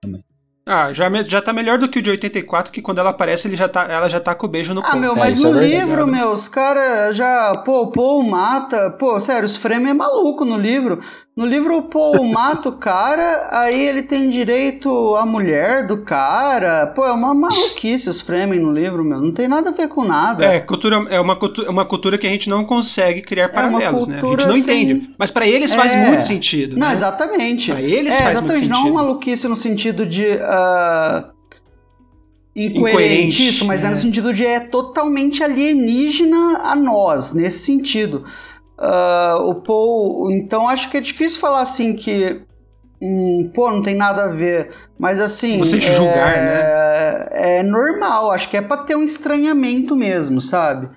Também. [laughs] Ah, já, já tá melhor do que o de 84, que quando ela aparece ele já tá, ela já tá com o beijo no Ah, meu, é, mas é, no é livro, meu, os caras já. Pô, pô, mata. Pô, sério, os frame é maluco no livro. No livro, pô, mata o cara, aí ele tem direito à mulher do cara. Pô, é uma maluquice os Fremen no livro, meu. Não tem nada a ver com nada. É, cultura, é uma, cultura, uma cultura que a gente não consegue criar paralelos, é né? A gente não sem... entende. Mas para eles é... faz muito sentido. Não, né? exatamente. Pra eles é, faz exatamente. muito sentido. Não é uma maluquice no sentido de. Uh... Incoerente, incoerente, isso, mas é. no sentido de é totalmente alienígena a nós, nesse sentido. Uh, o Paul. Então acho que é difícil falar assim que. Hum, pô, não tem nada a ver. Mas assim. Você é, julgar, né? É normal, acho que é pra ter um estranhamento mesmo, sabe?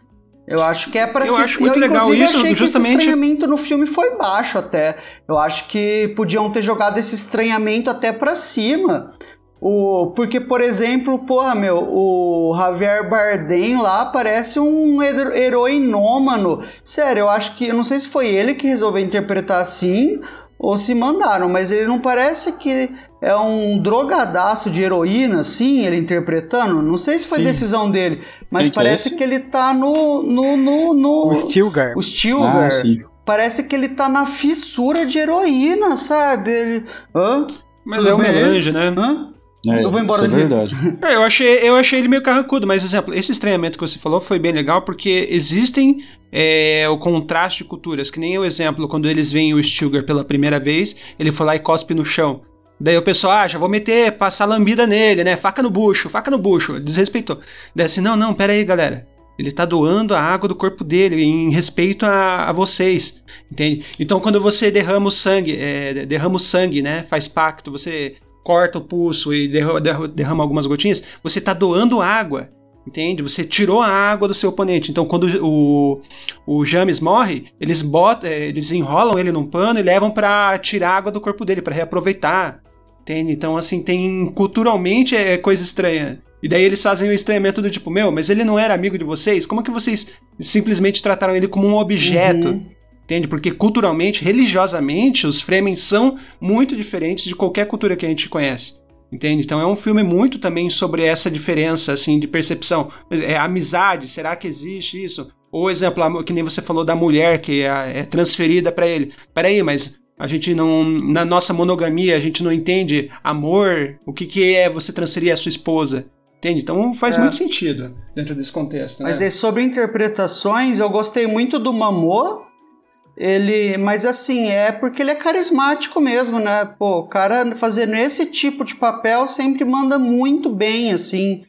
Eu acho que é para Eu se... acho muito eu, legal isso, achei justamente. Que esse estranhamento no filme foi baixo até. Eu acho que podiam ter jogado esse estranhamento até para cima. O, porque, por exemplo, porra, meu, o Javier Bardem lá parece um heroinômano. Sério, eu acho que. Eu não sei se foi ele que resolveu interpretar assim ou se mandaram, mas ele não parece que é um drogadaço de heroína, assim, ele interpretando. Não sei se foi Sim. decisão dele, mas parece que, é que, ele tá no. no, no, no o Stilgar. O Stilgar. Ah, parece que ele tá na fissura de heroína, sabe? Ele... Hã? Mas é o melange, né? Hã? É, eu vou embora isso é verdade. [laughs] É, eu, achei, eu achei ele meio carrancudo, mas, exemplo, esse estranhamento que você falou foi bem legal porque existem é, o contraste de culturas, que nem o exemplo, quando eles veem o Stilgar pela primeira vez, ele foi lá e cospe no chão. Daí o pessoal, ah, já vou meter, passar lambida nele, né? Faca no bucho, faca no bucho. Desrespeitou. Daí assim, não, não, pera aí, galera. Ele tá doando a água do corpo dele em respeito a, a vocês, entende? Então quando você derrama o sangue, é, derrama o sangue, né? Faz pacto, você corta o pulso e derrama, derrama algumas gotinhas, você está doando água, entende? Você tirou a água do seu oponente. Então, quando o, o James morre, eles botam, é, eles enrolam ele num pano e levam para tirar água do corpo dele, para reaproveitar, entende? Então, assim, tem culturalmente é coisa estranha. E daí eles fazem o estranhamento do tipo, meu, mas ele não era amigo de vocês? Como que vocês simplesmente trataram ele como um objeto? Uhum. Entende? Porque culturalmente, religiosamente, os Fremen são muito diferentes de qualquer cultura que a gente conhece. Entende? Então é um filme muito também sobre essa diferença assim de percepção. É amizade, será que existe isso? Ou exemplo, que nem você falou da mulher que é, é transferida para ele. Peraí, mas a gente não. Na nossa monogamia, a gente não entende amor. O que, que é você transferir a sua esposa? Entende? Então faz é. muito sentido dentro desse contexto. Mas né? sobre interpretações, eu gostei muito do Mamô, ele, mas assim, é porque ele é carismático mesmo, né? Pô, o cara fazendo esse tipo de papel sempre manda muito bem, assim.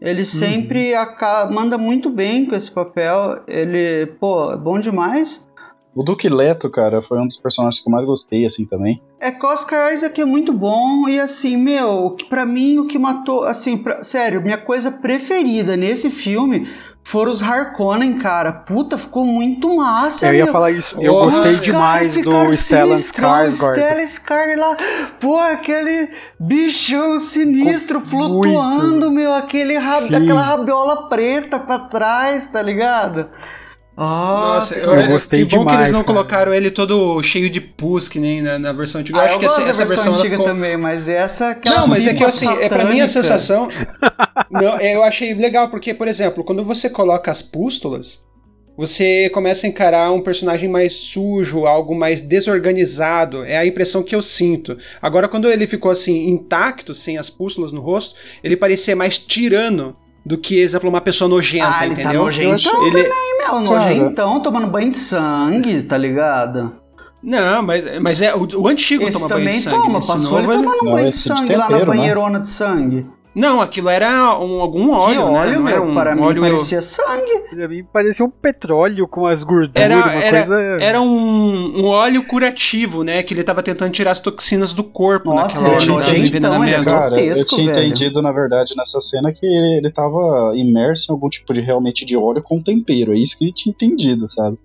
Ele uhum. sempre uhum. manda muito bem com esse papel. Ele, pô, é bom demais. O Duque Leto, cara, foi um dos personagens que eu mais gostei, assim, também. É Oscar Isaac é muito bom e, assim, meu, que para mim o que matou, assim, pra, sério, minha coisa preferida nesse filme foram os Harkonnen, cara. Puta, ficou muito massa. Eu ia falar isso. Eu oh, gostei demais do Stellan Skarsgård. Stellan Skarsgård lá. Pô, aquele bichão sinistro Ficou flutuando, muito. meu. Aquele rab... aquela rabiola preta pra trás, tá ligado? Nossa, eu, eu gostei que bom demais, que eles não cara. colocaram ele todo cheio de pus que nem na, na versão antiga. Eu ah, acho eu que essa, essa versão, antiga ficou... também, mas essa que Não, mas é que assim, satânica. é para mim a sensação não, eu achei legal porque, por exemplo, quando você coloca as pústulas, você começa a encarar um personagem mais sujo, algo mais desorganizado. É a impressão que eu sinto. Agora, quando ele ficou assim, intacto, sem as pústulas no rosto, ele parecia mais tirano do que, exemplo, uma pessoa nojenta, ah, ele tá entendeu? Tá nojentão ele... também, meu. Nojentão, tomando banho de sangue, tá ligado? Não, mas, mas é o, o antigo esse toma banho de sangue. Toma, passou ele tomando não, banho de sangue tempero, lá na né? banheirona de sangue. Não, aquilo era um, algum óleo, que óleo, né? Meu, um, para um mim óleo parecia sangue. Para mim parecia um petróleo com as gorduras, era, uma era, coisa... Era um, um óleo curativo, né? Que ele tava tentando tirar as toxinas do corpo Nossa, naquela hora de envenenamento. Cara, eu tinha velho. entendido, na verdade, nessa cena que ele, ele tava imerso em algum tipo de, realmente, de óleo com tempero. É isso que ele tinha entendido, sabe?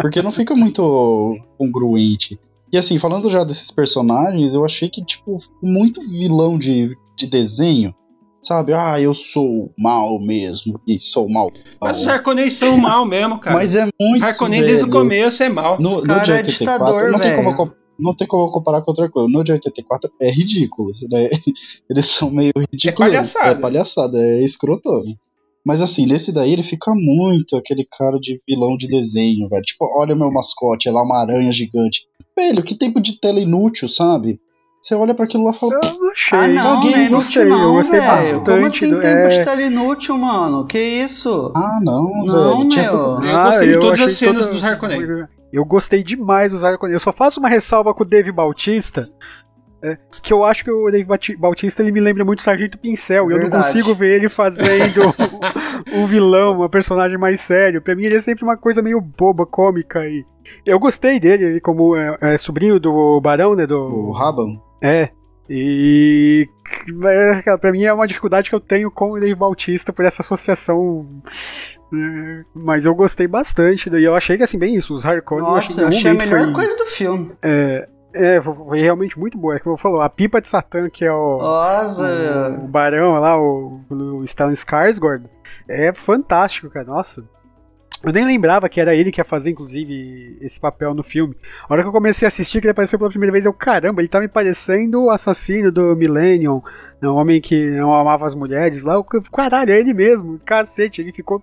Porque não fica muito congruente. E assim, falando já desses personagens, eu achei que, tipo, muito vilão de, de desenho Sabe, ah, eu sou mal mesmo, e sou mal. Mas os Harkonnen são [laughs] mal mesmo, cara. Mas é muito. Harkonnen desde o começo é mal. No, no de 84, é ditador, não, tem como, não tem como comparar com outra coisa. No de 84 é ridículo. Né? [laughs] Eles são meio ridículos. É palhaçada. É palhaçada, é escrotão. Mas assim, nesse daí ele fica muito aquele cara de vilão de desenho, velho. Tipo, olha meu mascote, é lá uma aranha gigante. Velho, que tempo de tela inútil, sabe? Você olha para aquilo lá e fala. Eu não achei. Ah, não, não é gostei, não, eu gostei véio. bastante. Como assim do, tempo é... de tela inútil, mano? Que isso? Ah, não, não velho. Tinha tudo... Eu gostei ah, de todas as cenas toda... dos Harkonnen. Eu gostei demais dos Harkonnen. Eu só faço uma ressalva com o Dave Bautista. É, que eu acho que o Dave Bautista ele me lembra muito o Sargento Pincel. E eu não consigo ver ele fazendo [laughs] um vilão, uma personagem mais sério. Pra mim ele é sempre uma coisa meio boba, cômica. E eu gostei dele, como é, é sobrinho do Barão, né? Do... O Raban. É. E é, para mim é uma dificuldade que eu tenho com o Dave Bautista por essa associação. Né, mas eu gostei bastante. E eu achei que assim, bem isso, os Harkonnen. Nossa, eu achei, eu achei a melhor foi, coisa do filme. É, É, foi realmente muito boa. É como eu falou, a pipa de Satã, que é o, Nossa! o, o barão lá, o, o Stellan Skarsgård, é fantástico, cara. Nossa. Eu nem lembrava que era ele que ia fazer, inclusive, esse papel no filme. A hora que eu comecei a assistir, que ele apareceu pela primeira vez, eu, caramba, ele tá me parecendo o assassino do Millennium, né, um homem que não amava as mulheres lá. Caralho, é ele mesmo, cacete, ele ficou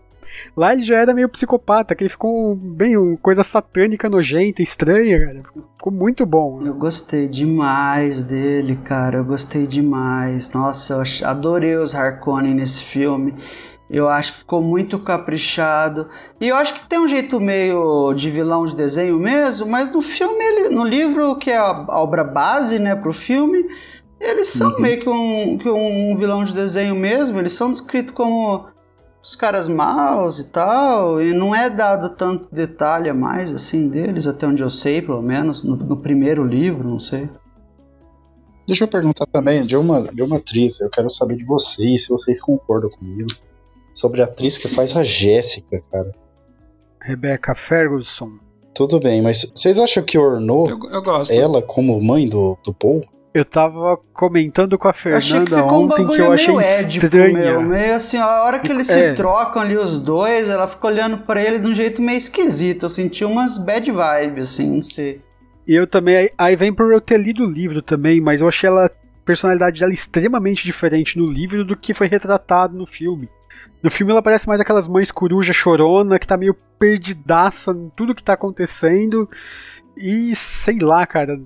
Lá ele já era meio psicopata, que ele ficou bem uma coisa satânica, nojenta, estranha, cara. Ficou muito bom. Eu gostei demais dele, cara. Eu gostei demais. Nossa, eu adorei os Harkonnen nesse filme. Eu acho que ficou muito caprichado. E eu acho que tem um jeito meio de vilão de desenho mesmo, mas no filme, no livro, que é a obra base, né, pro filme, eles são uhum. meio que um, que um vilão de desenho mesmo. Eles são descritos como os caras maus e tal, e não é dado tanto detalhe a mais assim deles, até onde eu sei, pelo menos, no, no primeiro livro, não sei. Deixa eu perguntar também de uma, de uma atriz, eu quero saber de vocês, se vocês concordam comigo, sobre a atriz que faz a Jéssica, cara. Rebecca Ferguson. Tudo bem, mas vocês acham que ornou eu, eu gosto. ela como mãe do, do Paul? Eu tava comentando com a Fernanda que ontem um que eu achei édipo, estranha. Meu, meio assim, a hora que eles é. se trocam ali os dois, ela fica olhando para ele de um jeito meio esquisito. Eu senti umas bad vibes, assim, não sei. E eu também, aí vem por eu ter lido o livro também, mas eu achei ela, a personalidade dela extremamente diferente no livro do que foi retratado no filme. No filme ela parece mais aquelas mães coruja chorona, que tá meio perdidaça em tudo que tá acontecendo. E sei lá, cara,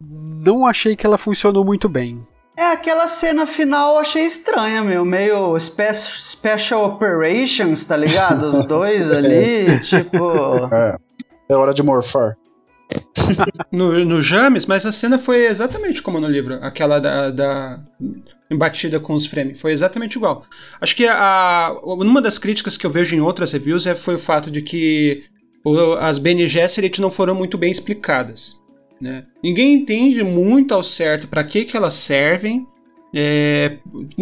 não achei que ela funcionou muito bem. É, aquela cena final eu achei estranha, meu. Meio spe Special Operations, tá ligado? Os dois [laughs] ali, tipo. É, é hora de morfar. No, no James, mas a cena foi exatamente como no livro, aquela da, da embatida com os frames, foi exatamente igual. Acho que a, uma das críticas que eu vejo em outras reviews é, foi o fato de que as Bene Gesserit não foram muito bem explicadas. Né? Ninguém entende muito ao certo para que, que elas servem, é,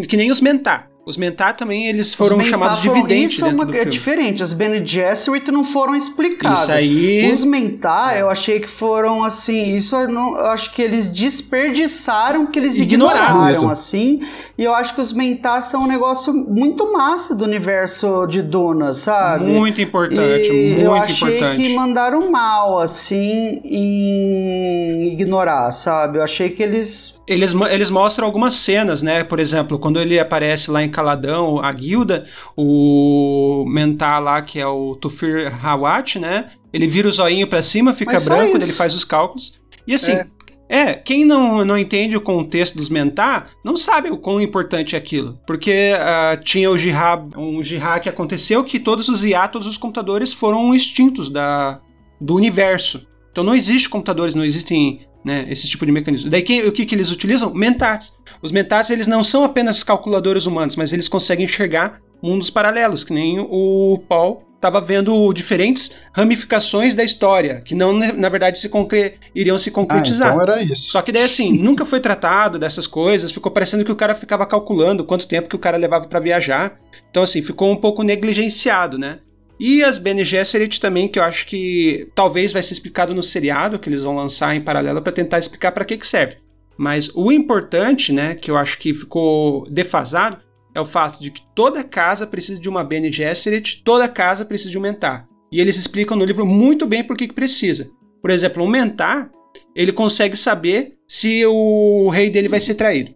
que nem os mentar. Os mentar também, eles foram chamados de videntes Isso é, uma, é diferente, as Bene Gesserit não foram explicadas. Isso aí... Os mentar, é. eu achei que foram assim, isso eu, não, eu acho que eles desperdiçaram, que eles ignoraram, ignoraram assim, e eu acho que os mentar são um negócio muito massa do universo de Duna, sabe? Muito importante, e muito eu achei importante. que mandaram mal, assim, em ignorar, sabe? Eu achei que eles eles, eles mostram algumas cenas, né? Por exemplo, quando ele aparece lá em Caladão, a guilda, o mentar lá, que é o Tufir Hawat, né? Ele vira o zoinho para cima, fica branco, ele faz os cálculos. E assim, é. É, quem não, não entende o contexto dos mentar não sabe o quão importante é aquilo. Porque uh, tinha o jihad, um jihad que aconteceu que todos os IA, todos os computadores foram extintos da, do universo. Então não existe computadores, não existem né, esse tipo de mecanismo. Daí que, o que, que eles utilizam? Mentats. Os mentats eles não são apenas calculadores humanos, mas eles conseguem enxergar mundos paralelos, que nem o Paul estava vendo diferentes ramificações da história, que não, na verdade, se concre iriam se concretizar. Ah, então era isso. Só que daí, assim, [laughs] nunca foi tratado dessas coisas, ficou parecendo que o cara ficava calculando quanto tempo que o cara levava para viajar. Então, assim, ficou um pouco negligenciado, né? E as Bene Gesserit também, que eu acho que talvez vai ser explicado no seriado que eles vão lançar em paralelo para tentar explicar para que, que serve. Mas o importante, né, que eu acho que ficou defasado, é o fato de que toda casa precisa de uma Bene Gesserit, toda casa precisa de um mentar. E eles explicam no livro muito bem por que, que precisa. Por exemplo, um mentar, ele consegue saber se o rei dele vai ser traído.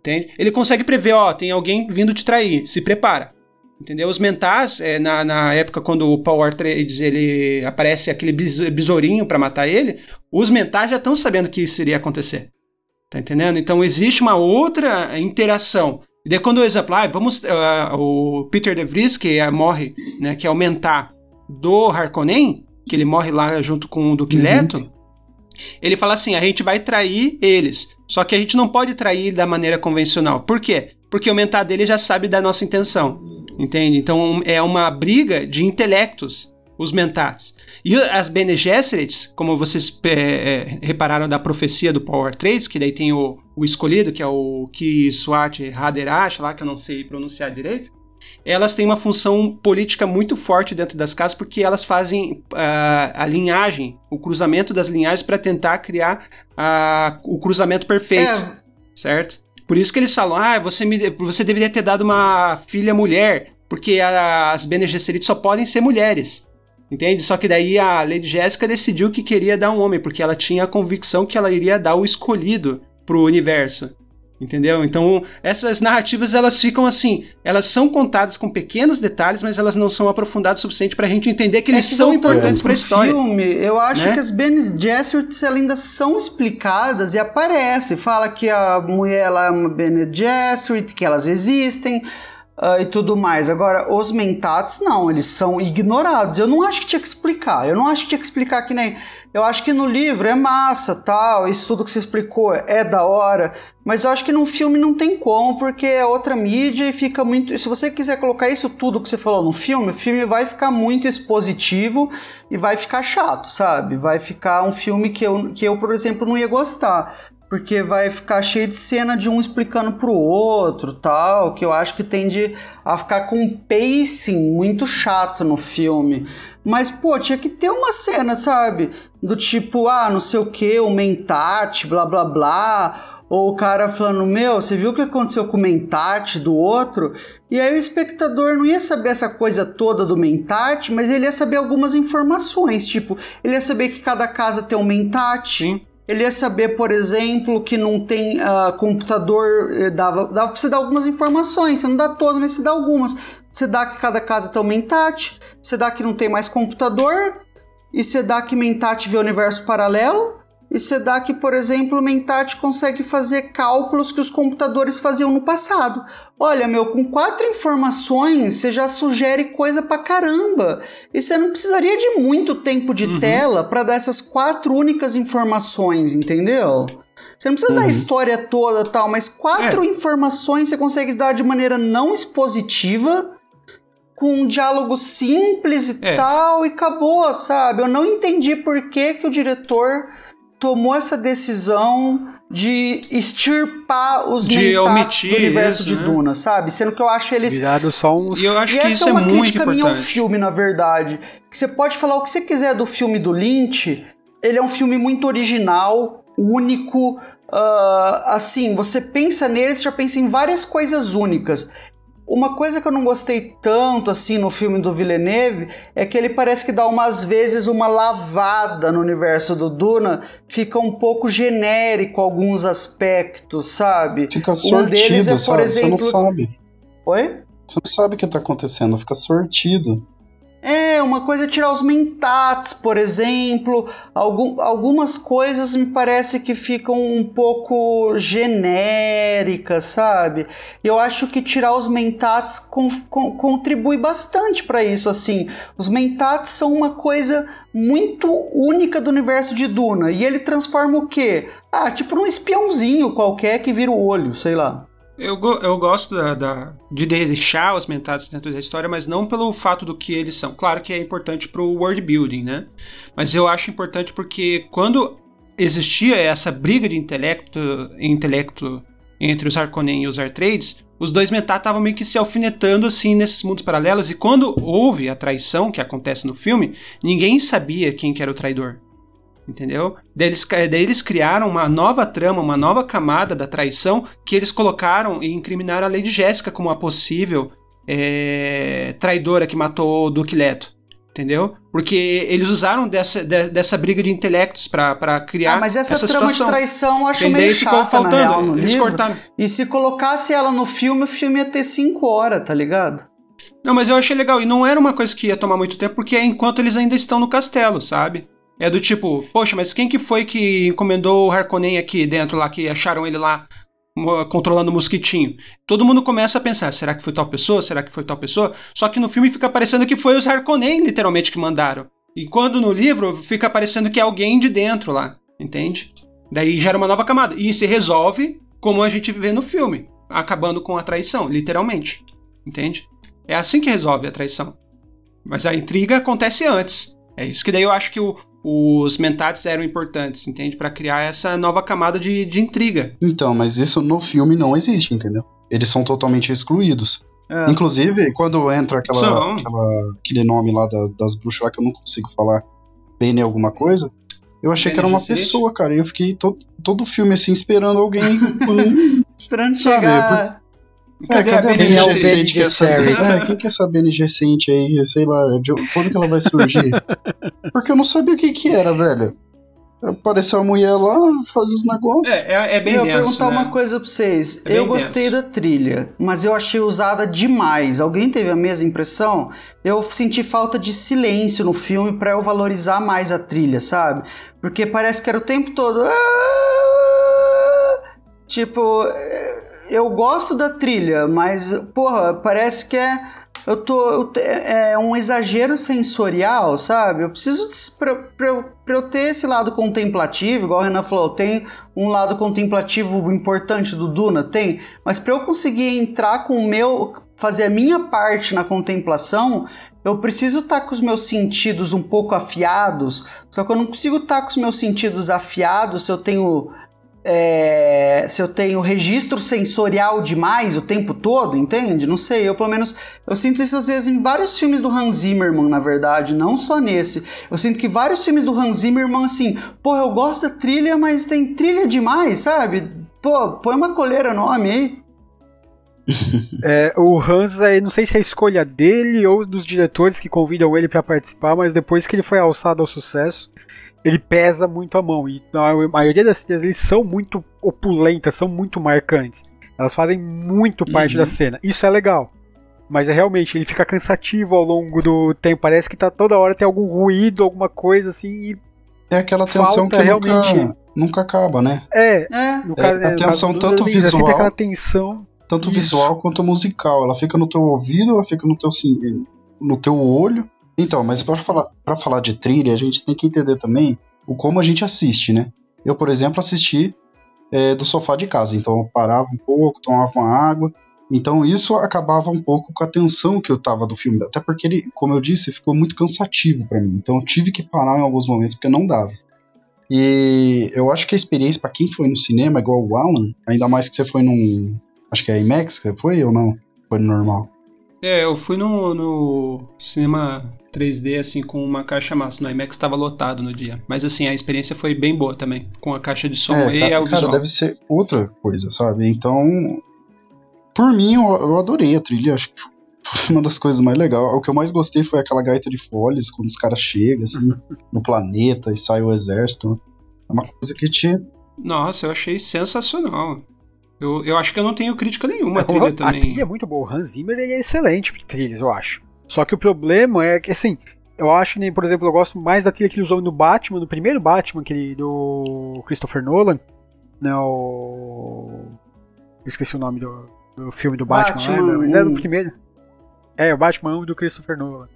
Entende? Ele consegue prever, ó, tem alguém vindo te trair, se prepara. Entendeu? Os mentais, é, na, na época quando o Power Trades ele aparece aquele besourinho para matar ele, os mentais já estão sabendo que isso iria acontecer. Tá entendendo? Então existe uma outra interação. E daí quando o exemplo, ah, vamos, uh, o Peter De Vries, que é, morre, né, que é o mentar do Harkonnen, que ele morre lá junto com o Duque uhum. Leto, ele fala assim, a gente vai trair eles, só que a gente não pode trair da maneira convencional. Por quê? Porque o mentar dele já sabe da nossa intenção. Entende? Então é uma briga de intelectos, os mentats. E as Bene Gesserits, como vocês é, é, repararam da profecia do Power Trades, que daí tem o, o escolhido, que é o Kiswat Haderash, lá que eu não sei pronunciar direito, elas têm uma função política muito forte dentro das casas porque elas fazem uh, a linhagem, o cruzamento das linhagens para tentar criar uh, o cruzamento perfeito, é. certo? Por isso que eles falam, ah, você, me, você deveria ter dado uma filha mulher, porque as Bene Gesserit só podem ser mulheres. Entende? Só que daí a Lady Jéssica decidiu que queria dar um homem, porque ela tinha a convicção que ela iria dar o escolhido pro universo. Entendeu? Então, essas narrativas elas ficam assim, elas são contadas com pequenos detalhes, mas elas não são aprofundadas o suficiente pra gente entender que é eles que são importantes para a história. filme, eu acho né? que as Bene Gesserits ainda são explicadas e aparece, fala que a mulher ela é uma Bene Gesserit, que elas existem, Uh, e tudo mais. Agora, os mentats, não, eles são ignorados. Eu não acho que tinha que explicar. Eu não acho que tinha que explicar que nem. Eu acho que no livro é massa, tal, isso tudo que você explicou é da hora, mas eu acho que num filme não tem como, porque é outra mídia e fica muito. Se você quiser colocar isso tudo que você falou no filme, o filme vai ficar muito expositivo e vai ficar chato, sabe? Vai ficar um filme que eu, que eu por exemplo, não ia gostar porque vai ficar cheio de cena de um explicando pro outro, tal, que eu acho que tende a ficar com um pacing muito chato no filme. Mas, pô, tinha que ter uma cena, sabe? Do tipo, ah, não sei o que, o mentate, blá blá blá. Ou o cara falando, meu, você viu o que aconteceu com o mentate do outro? E aí o espectador não ia saber essa coisa toda do mentate, mas ele ia saber algumas informações. Tipo, ele ia saber que cada casa tem um mentate. Sim ele ia saber, por exemplo, que não tem uh, computador, eh, dava, dava pra você dar algumas informações, você não dá todas, mas você dá algumas. Você dá que cada casa tem um mentate, você dá que não tem mais computador, e você dá que mentate vê universo paralelo, e você dá que, por exemplo, o Mentat consegue fazer cálculos que os computadores faziam no passado. Olha, meu, com quatro informações você já sugere coisa pra caramba. E você não precisaria de muito tempo de uhum. tela para dar essas quatro únicas informações, entendeu? Você não precisa uhum. dar a história toda tal, mas quatro é. informações você consegue dar de maneira não expositiva, com um diálogo simples e é. tal, e acabou, sabe? Eu não entendi por que, que o diretor tomou essa decisão de extirpar os de omitir do universo isso, de né? Duna, sabe? Sendo que eu acho eles virado só uns E eu acho e que isso é, uma é muito crítica importante. minha ao filme, na verdade, que você pode falar o que você quiser do filme do Lynch, ele é um filme muito original, único, uh, assim, você pensa nele, você já pensa em várias coisas únicas. Uma coisa que eu não gostei tanto assim no filme do Villeneuve é que ele parece que dá umas vezes uma lavada no universo do Duna, fica um pouco genérico alguns aspectos, sabe? Fica sortido, um deles é, por sabe? exemplo, você não sabe. Oi? Você não sabe o que está acontecendo, fica sortido. É, uma coisa é tirar os mentats, por exemplo. Algum, algumas coisas me parece que ficam um pouco genéricas, sabe? Eu acho que tirar os mentats com, com, contribui bastante para isso, assim. Os mentats são uma coisa muito única do universo de Duna. E ele transforma o quê? Ah, tipo um espiãozinho qualquer que vira o olho, sei lá. Eu, eu gosto da, da, de deixar os mentados dentro da história, mas não pelo fato do que eles são. Claro que é importante pro world building, né? Mas eu acho importante porque quando existia essa briga de intelecto, intelecto entre os Harkonnen e os Artrades, os dois mentados estavam meio que se alfinetando assim nesses mundos paralelos. E quando houve a traição que acontece no filme, ninguém sabia quem que era o traidor entendeu? Daí eles, daí eles criaram uma nova trama, uma nova camada da traição que eles colocaram e incriminaram a Lady Jéssica como a possível é, traidora que matou o Duque Leto. Entendeu? Porque eles usaram dessa, de, dessa briga de intelectos para criar. Ah, mas essa, essa trama situação. de traição eu acho Entendeu? meio chata, faltando. na real, no eles livro. cortaram. E se colocasse ela no filme, o filme ia ter cinco horas, tá ligado? Não, mas eu achei legal. E não era uma coisa que ia tomar muito tempo, porque é enquanto eles ainda estão no castelo, sabe? É do tipo, poxa, mas quem que foi que encomendou o Harkonnen aqui dentro lá, que acharam ele lá controlando o mosquitinho? Todo mundo começa a pensar, será que foi tal pessoa? Será que foi tal pessoa? Só que no filme fica parecendo que foi os Harkonnen literalmente que mandaram. E quando no livro fica parecendo que é alguém de dentro lá, entende? Daí gera uma nova camada. E se resolve como a gente vê no filme, acabando com a traição, literalmente. Entende? É assim que resolve a traição. Mas a intriga acontece antes. É isso que daí eu acho que o, os mentats eram importantes, entende? Para criar essa nova camada de, de intriga. Então, mas isso no filme não existe, entendeu? Eles são totalmente excluídos. É. Inclusive, quando entra aquela, aquela, aquele nome lá da, das bruxas lá que eu não consigo falar, Bene alguma coisa, eu achei que era uma pessoa, cara. E eu fiquei todo, todo o filme assim, esperando alguém. [laughs] esperando chegar. Cadê, é, cadê a BNG saber, é, quem quer saber BNG Recente aí? Sei lá, de, quando que ela vai surgir? [laughs] Porque eu não sabia o que que era, velho. Apareceu a mulher lá, faz os negócios. É, é, é bem Eu vou perguntar né? uma coisa pra vocês. É eu gostei denso. da trilha, mas eu achei usada demais. Alguém teve a mesma impressão? Eu senti falta de silêncio no filme para eu valorizar mais a trilha, sabe? Porque parece que era o tempo todo. Ah! Tipo, eu gosto da trilha, mas, porra, parece que é. Eu tô. Te, é um exagero sensorial, sabe? Eu preciso. Pra, pra, pra, eu ter esse lado contemplativo, igual o Renan falou, tem um lado contemplativo importante do Duna? Tem. Mas pra eu conseguir entrar com o meu. fazer a minha parte na contemplação, eu preciso estar tá com os meus sentidos um pouco afiados, só que eu não consigo estar tá com os meus sentidos afiados se eu tenho é, se eu tenho registro sensorial demais o tempo todo, entende? Não sei, eu pelo menos eu sinto isso às vezes em vários filmes do Hans Zimmerman, na verdade, não só nesse. Eu sinto que vários filmes do Hans Zimmerman assim, pô, eu gosto da trilha, mas tem trilha demais, sabe? Pô, põe uma coleira nome aí. [laughs] é, o Hans, aí, não sei se é a escolha dele ou dos diretores que convidam ele para participar, mas depois que ele foi alçado ao sucesso, ele pesa muito a mão. E a maioria das cenas eles são muito opulentas, são muito marcantes. Elas fazem muito parte uhum. da cena. Isso é legal. Mas é realmente, ele fica cansativo ao longo do tempo. Parece que tá toda hora tem algum ruído, alguma coisa assim. E é aquela tensão que realmente... nunca, nunca acaba, né? É. é. No caso, é a tensão tanto visual. aquela tensão. Tanto Isso. visual quanto musical. Ela fica no teu ouvido, ela fica no teu, no teu olho então, mas para falar, pra falar de trilha, a gente tem que entender também o como a gente assiste, né? Eu, por exemplo, assisti é, do sofá de casa, então eu parava um pouco, tomava uma água, então isso acabava um pouco com a tensão que eu tava do filme, até porque ele, como eu disse, ficou muito cansativo para mim, então eu tive que parar em alguns momentos porque não dava. E eu acho que a experiência para quem foi no cinema, igual o Alan, ainda mais que você foi num, acho que é IMAX, foi ou não? Foi no normal? É, eu fui no, no cinema 3D, assim, com uma caixa massa. No IMAX estava lotado no dia. Mas, assim, a experiência foi bem boa também. Com a caixa de som é, e cara, visual. deve ser outra coisa, sabe? Então, por mim, eu, eu adorei a trilha. Acho que foi uma das coisas mais legais. O que eu mais gostei foi aquela gaita de folhas, quando os caras chegam, assim, [laughs] no planeta e sai o exército. É uma coisa que te... Nossa, eu achei sensacional. Eu, eu acho que eu não tenho crítica nenhuma à trilha também. A trilha é muito boa. O Hans Zimmer ele é excelente para trilhas, eu acho. Só que o problema é que, assim, eu acho que, nem, por exemplo, eu gosto mais da trilha que ele usou no Batman, no primeiro Batman, aquele do Christopher Nolan. Né, o... Eu esqueci o nome do, do filme do Batman, Batman. Né? mas é do primeiro. É, o Batman do Christopher Nolan.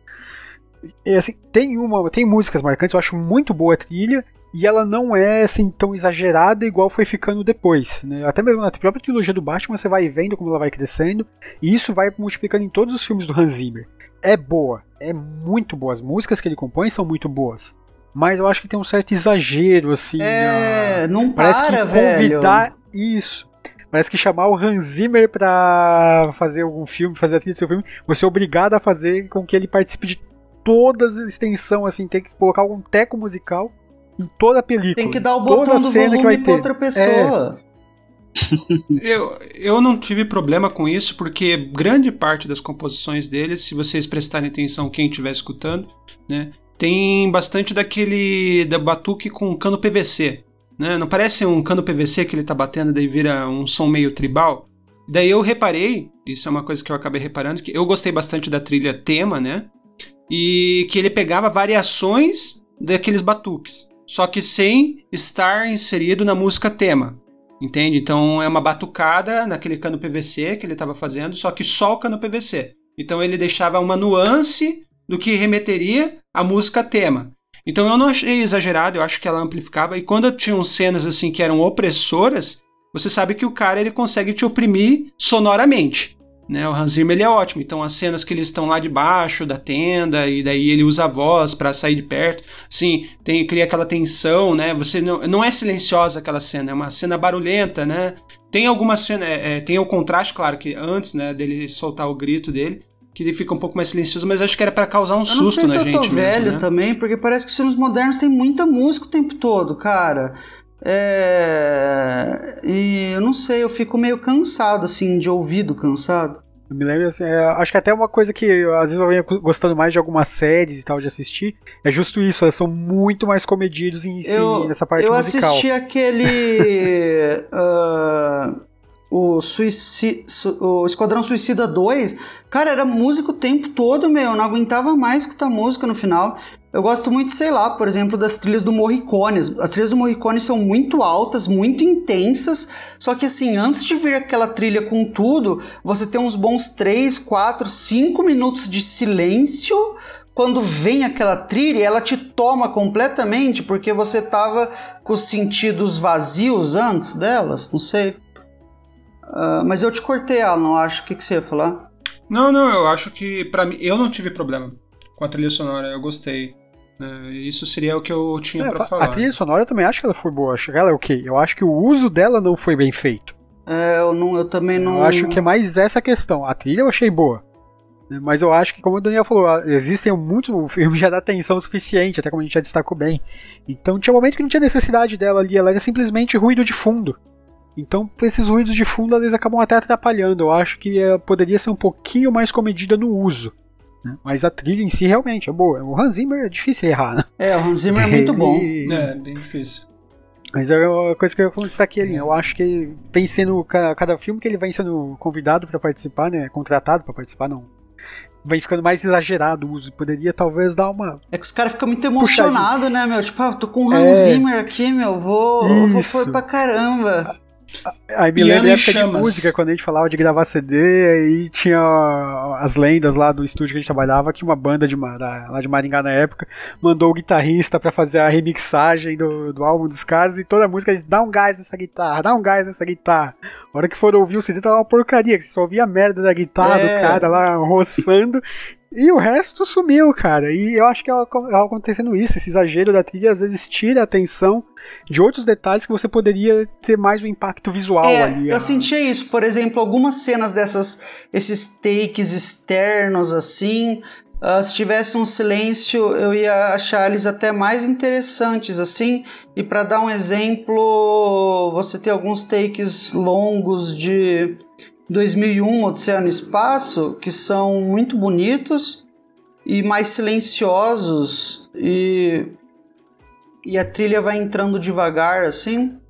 E, assim, tem uma, tem músicas marcantes, eu acho muito boa a trilha, e ela não é assim tão exagerada igual foi ficando depois. Né? Até mesmo na própria trilogia do Batman você vai vendo como ela vai crescendo, e isso vai multiplicando em todos os filmes do Hans Zimmer. É boa, é muito boa. As músicas que ele compõe são muito boas. Mas eu acho que tem um certo exagero, assim. É, na... não Parece para, que convidar velho. isso. Parece que chamar o Hans Zimmer pra fazer algum filme, fazer a trilha do seu filme, você é obrigado a fazer com que ele participe de todas as extensões, assim, tem que colocar algum teco musical em toda a película. Tem que dar o botão do volume pra outra pessoa. É. eu, eu não tive problema com isso, porque grande parte das composições dele, se vocês prestarem atenção, quem estiver escutando, né, tem bastante daquele da batuque com cano PVC. Né? Não parece um cano PVC que ele tá batendo daí vira um som meio tribal? Daí eu reparei, isso é uma coisa que eu acabei reparando, que eu gostei bastante da trilha tema, né? E que ele pegava variações daqueles batuques só que sem estar inserido na música tema. Entende? Então é uma batucada naquele cano PVC que ele estava fazendo, só que só o cano PVC. Então ele deixava uma nuance do que remeteria à música tema. Então eu não achei exagerado, eu acho que ela amplificava. E quando tinham cenas assim que eram opressoras, você sabe que o cara ele consegue te oprimir sonoramente. Né? O Hans Zimmer ele é ótimo. Então as cenas que eles estão lá debaixo da tenda e daí ele usa a voz para sair de perto, sim, tem cria aquela tensão, né? Você não, não é silenciosa aquela cena, é uma cena barulhenta, né? tem alguma cena, é, é, tem o contraste, claro, que antes, né, dele soltar o grito dele, que ele fica um pouco mais silencioso, mas acho que era para causar um susto na gente. Eu não sei se eu tô velho mesmo, né? também, porque parece que os filmes modernos têm muita música o tempo todo, cara. É... E eu não sei, eu fico meio cansado, assim, de ouvido cansado. Eu me lembro, assim, é, acho que até uma coisa que às vezes eu venho gostando mais de algumas séries e tal de assistir, é justo isso, elas são muito mais comedidos em si, eu, nessa parte eu musical. Eu assisti aquele... uh, [laughs] o, Suici, o Esquadrão Suicida 2, cara, era música o tempo todo, meu, eu não aguentava mais escutar música no final. Eu gosto muito, sei lá, por exemplo, das trilhas do Morricone. As trilhas do Morricone são muito altas, muito intensas, só que assim, antes de vir aquela trilha com tudo, você tem uns bons 3, 4, 5 minutos de silêncio quando vem aquela trilha, ela te toma completamente porque você tava com os sentidos vazios antes delas, não sei. Uh, mas eu te cortei, Alan, acho. O que, que você ia falar? Não, não, eu acho que para mim eu não tive problema com a trilha sonora, eu gostei. É, isso seria o que eu tinha é, para falar. A trilha sonora eu também acho que ela foi boa. Acho que ela é ok. Eu acho que o uso dela não foi bem feito. É, eu, não, eu também não. Eu acho que é mais essa questão. A trilha eu achei boa. Né, mas eu acho que, como o Daniel falou, existem muitos. O filme já dá atenção suficiente, até como a gente já destacou bem. Então tinha um momento que não tinha necessidade dela ali, ela era simplesmente ruído de fundo. Então, esses ruídos de fundo, eles acabam até atrapalhando. Eu acho que é, poderia ser um pouquinho mais comedida no uso. Né? Mas a trilha em si realmente é boa. O Hans Zimmer é difícil errar, né? É, o Hans Zimmer é muito bom. É, bem difícil. Mas é uma coisa que eu ia destaque ali. Eu acho que vem sendo cada filme que ele vem sendo convidado para participar, né? Contratado para participar, não. Vem ficando mais exagerado o uso. Poderia talvez dar uma. É que os caras ficam muito emocionados, né, meu? Tipo, ah, tô com o Hans é... Zimmer aqui, meu. Vou, vou pôr pra caramba. Aí me lembra a época de música, quando a gente falava de gravar CD, aí tinha as lendas lá do estúdio que a gente trabalhava, que uma banda de, lá de Maringá na época mandou o guitarrista para fazer a remixagem do, do álbum dos caras e toda a música, dá um gás nessa guitarra, dá um gás nessa guitarra. A hora que for ouvir o CD tava uma porcaria, que você só ouvia a merda da guitarra é. do cara lá roçando e o resto sumiu, cara. E eu acho que é, é acontecendo isso. Esse exagero da trilha às vezes tira a atenção de outros detalhes que você poderia ter mais um impacto visual é, ali. Eu a... sentia isso, por exemplo, algumas cenas dessas, esses takes externos assim. Uh, se tivesse um silêncio, eu ia achar eles até mais interessantes assim. E para dar um exemplo, você tem alguns takes longos de 2001 Odisseia no Espaço, que são muito bonitos e mais silenciosos e e a trilha vai entrando devagar assim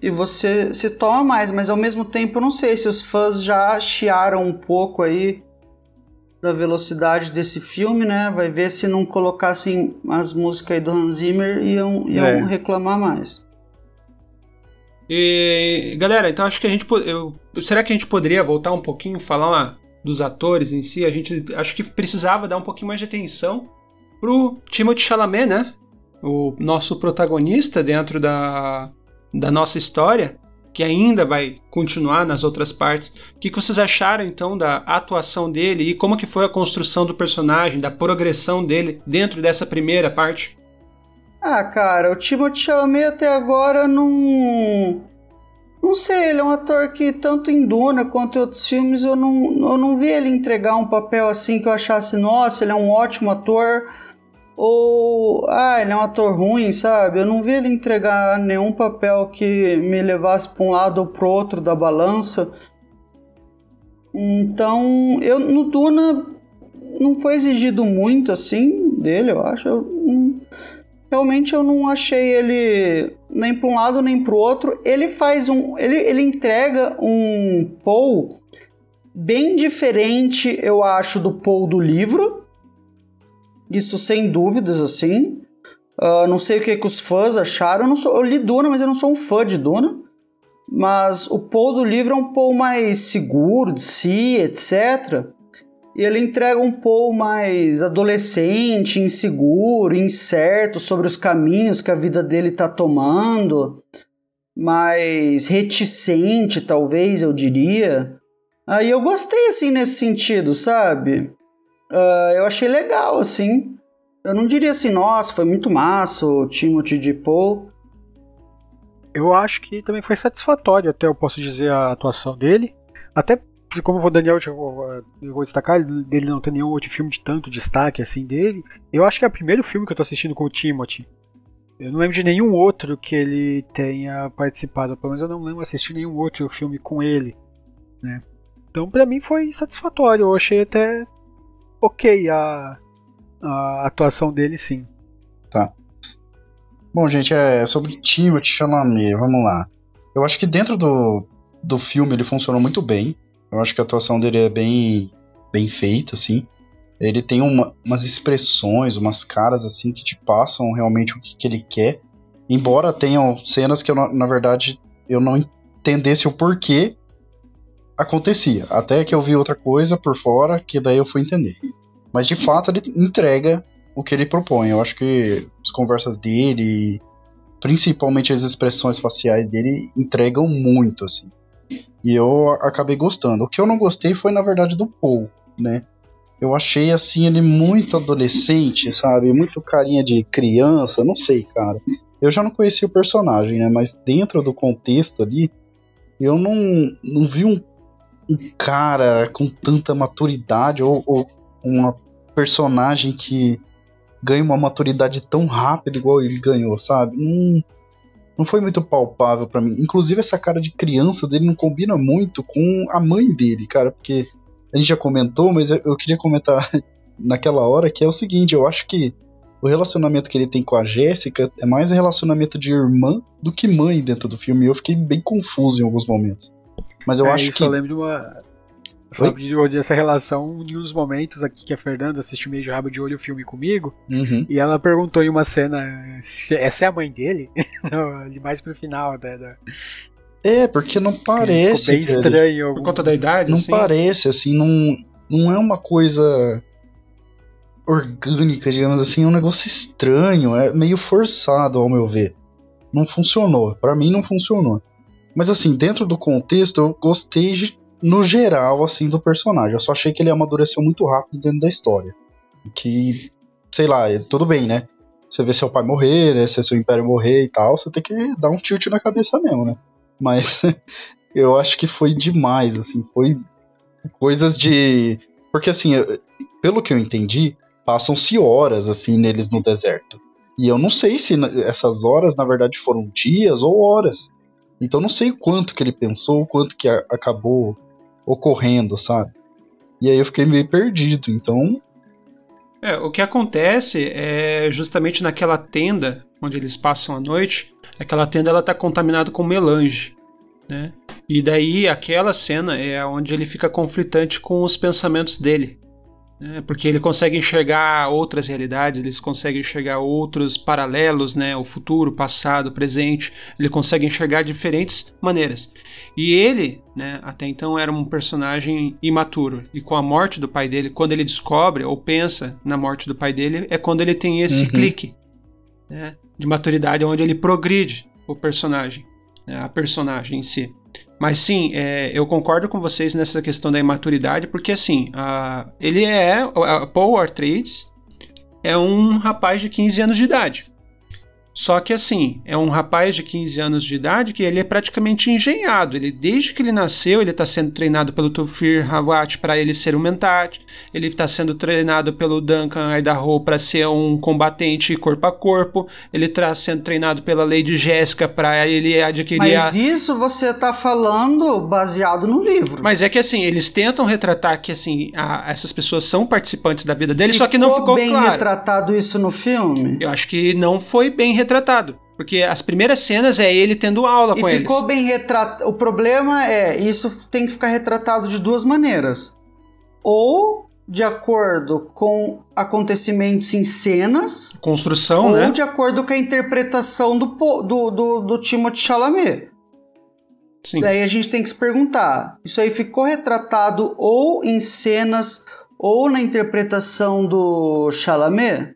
e você se toma mais, mas ao mesmo tempo eu não sei se os fãs já chiaram um pouco aí da velocidade desse filme, né? Vai ver se não colocassem as músicas aí do Hans Zimmer iam, iam é. reclamar mais. E, galera, então acho que a gente. Eu, será que a gente poderia voltar um pouquinho, falar uma, dos atores em si? A gente acho que precisava dar um pouquinho mais de atenção pro Timothée Chalamet, né? O nosso protagonista dentro da, da nossa história, que ainda vai continuar nas outras partes. O que, que vocês acharam então da atuação dele e como que foi a construção do personagem, da progressão dele dentro dessa primeira parte? Ah, cara, o Timothée Chalamet até agora não. Não sei, ele é um ator que tanto em Duna quanto em outros filmes eu não, eu não vi ele entregar um papel assim que eu achasse, nossa, ele é um ótimo ator. Ou, ah, ele é um ator ruim, sabe? Eu não vi ele entregar nenhum papel que me levasse para um lado ou para outro da balança. Então, eu no Duna não foi exigido muito assim dele, eu acho. Eu, realmente eu não achei ele nem para um lado nem para o outro. Ele faz um, ele, ele entrega um Paul bem diferente, eu acho, do Paul do livro. Isso sem dúvidas, assim. Uh, não sei o que, que os fãs acharam. Eu, não sou, eu li Duna, mas eu não sou um fã de Duna. Mas o Paul do livro é um Paul mais seguro de si, etc. E ele entrega um Paul mais adolescente, inseguro, incerto sobre os caminhos que a vida dele está tomando, mais reticente, talvez eu diria. Aí eu gostei assim nesse sentido, sabe? Uh, eu achei legal assim. Eu não diria assim, nossa, foi muito massa o Timothy de Paul. eu acho que também foi satisfatório, até eu posso dizer, a atuação dele. Até como o Daniel eu vou destacar, dele não tem nenhum outro filme de tanto destaque assim dele. Eu acho que é o primeiro filme que eu tô assistindo com o Timothy. Eu não lembro de nenhum outro que ele tenha participado, pelo menos eu não lembro de assistir nenhum outro filme com ele, né? Então para mim foi satisfatório, eu achei até ok a, a atuação dele sim. Tá. Bom, gente, é sobre Timothy Chalamet, vamos lá. Eu acho que dentro do, do filme ele funcionou muito bem. Eu acho que a atuação dele é bem, bem feita, assim. Ele tem uma, umas expressões, umas caras, assim, que te passam realmente o que, que ele quer. Embora tenham cenas que, eu, na verdade, eu não entendesse o porquê acontecia. Até que eu vi outra coisa por fora, que daí eu fui entender. Mas, de fato, ele entrega o que ele propõe. Eu acho que as conversas dele, principalmente as expressões faciais dele, entregam muito, assim. E eu acabei gostando. O que eu não gostei foi, na verdade, do Paul, né? Eu achei, assim, ele muito adolescente, sabe? Muito carinha de criança, não sei, cara. Eu já não conhecia o personagem, né? Mas dentro do contexto ali, eu não, não vi um, um cara com tanta maturidade ou, ou uma personagem que ganha uma maturidade tão rápido igual ele ganhou, sabe? Não, não foi muito palpável para mim. Inclusive, essa cara de criança dele não combina muito com a mãe dele, cara, porque a gente já comentou, mas eu, queria comentar [laughs] naquela hora que é o seguinte: eu acho que o relacionamento que ele tem com a Jéssica é mais relacionamento de irmã do que mãe dentro do filme. E eu fiquei bem confuso em alguns momentos. Mas eu é, acho que. Eu lembro de uma, Sabe, de essa relação em uns momentos aqui que a Fernanda assistiu meio de rabo de olho o filme comigo. Uhum. E ela perguntou em uma cena se essa é a mãe dele. [laughs] mais pro final da. da... É, porque não parece. Ficou bem estranho. Alguns... Por conta da idade? Não assim? parece, assim, não, não é uma coisa orgânica, digamos assim, é um negócio estranho, é meio forçado ao meu ver. Não funcionou, para mim não funcionou. Mas assim, dentro do contexto, eu gostei de no geral, assim, do personagem. Eu só achei que ele amadureceu muito rápido dentro da história. Que, sei lá, tudo bem, né? Você vê seu pai morrer, né? Se seu império morrer e tal, você tem que dar um tilt na cabeça mesmo, né? Mas [laughs] eu acho que foi demais, assim, foi coisas de. Porque, assim, pelo que eu entendi, passam-se horas, assim, neles no deserto. E eu não sei se essas horas, na verdade, foram dias ou horas. Então não sei quanto que ele pensou, quanto que acabou ocorrendo, sabe? E aí eu fiquei meio perdido, então. É, o que acontece é justamente naquela tenda onde eles passam a noite, aquela tenda ela tá contaminada com melange, né? E daí aquela cena é onde ele fica conflitante com os pensamentos dele. Né? Porque ele consegue enxergar outras realidades, ele consegue enxergar outros paralelos, né? O futuro, o passado, o presente. Ele consegue enxergar diferentes maneiras. E ele, né, até então era um personagem imaturo. E com a morte do pai dele, quando ele descobre ou pensa na morte do pai dele, é quando ele tem esse uhum. clique né, de maturidade, onde ele progride o personagem, né, a personagem em si. Mas sim, é, eu concordo com vocês nessa questão da imaturidade, porque assim, a, ele é. A Paul Atreides é um rapaz de 15 anos de idade. Só que assim, é um rapaz de 15 anos de idade que ele é praticamente engenhado. Ele, desde que ele nasceu, ele está sendo treinado pelo Tufir Hawat para ele ser um Mentat. Ele está sendo treinado pelo Duncan Idaho para ser um combatente corpo a corpo. Ele está sendo treinado pela Lady Jéssica para ele adquirir. Mas a... isso você está falando baseado no livro. Mas é que assim, eles tentam retratar que assim, a, essas pessoas são participantes da vida dele, ficou só que não ficou bem claro. retratado isso no filme? Eu acho que não foi bem retratado. Porque as primeiras cenas é ele tendo aula e com eles. ficou bem retratado. O problema é, isso tem que ficar retratado de duas maneiras. Ou de acordo com acontecimentos em cenas. Construção, ou né? Ou de acordo com a interpretação do, do, do, do Timothée Chalamet. Sim. Daí a gente tem que se perguntar: isso aí ficou retratado ou em cenas ou na interpretação do Chalamet?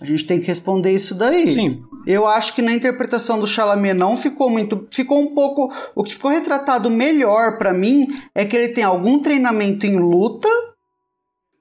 A gente tem que responder isso daí. Sim. Eu acho que na interpretação do Chalamet não ficou muito. Ficou um pouco. O que ficou retratado melhor para mim é que ele tem algum treinamento em luta.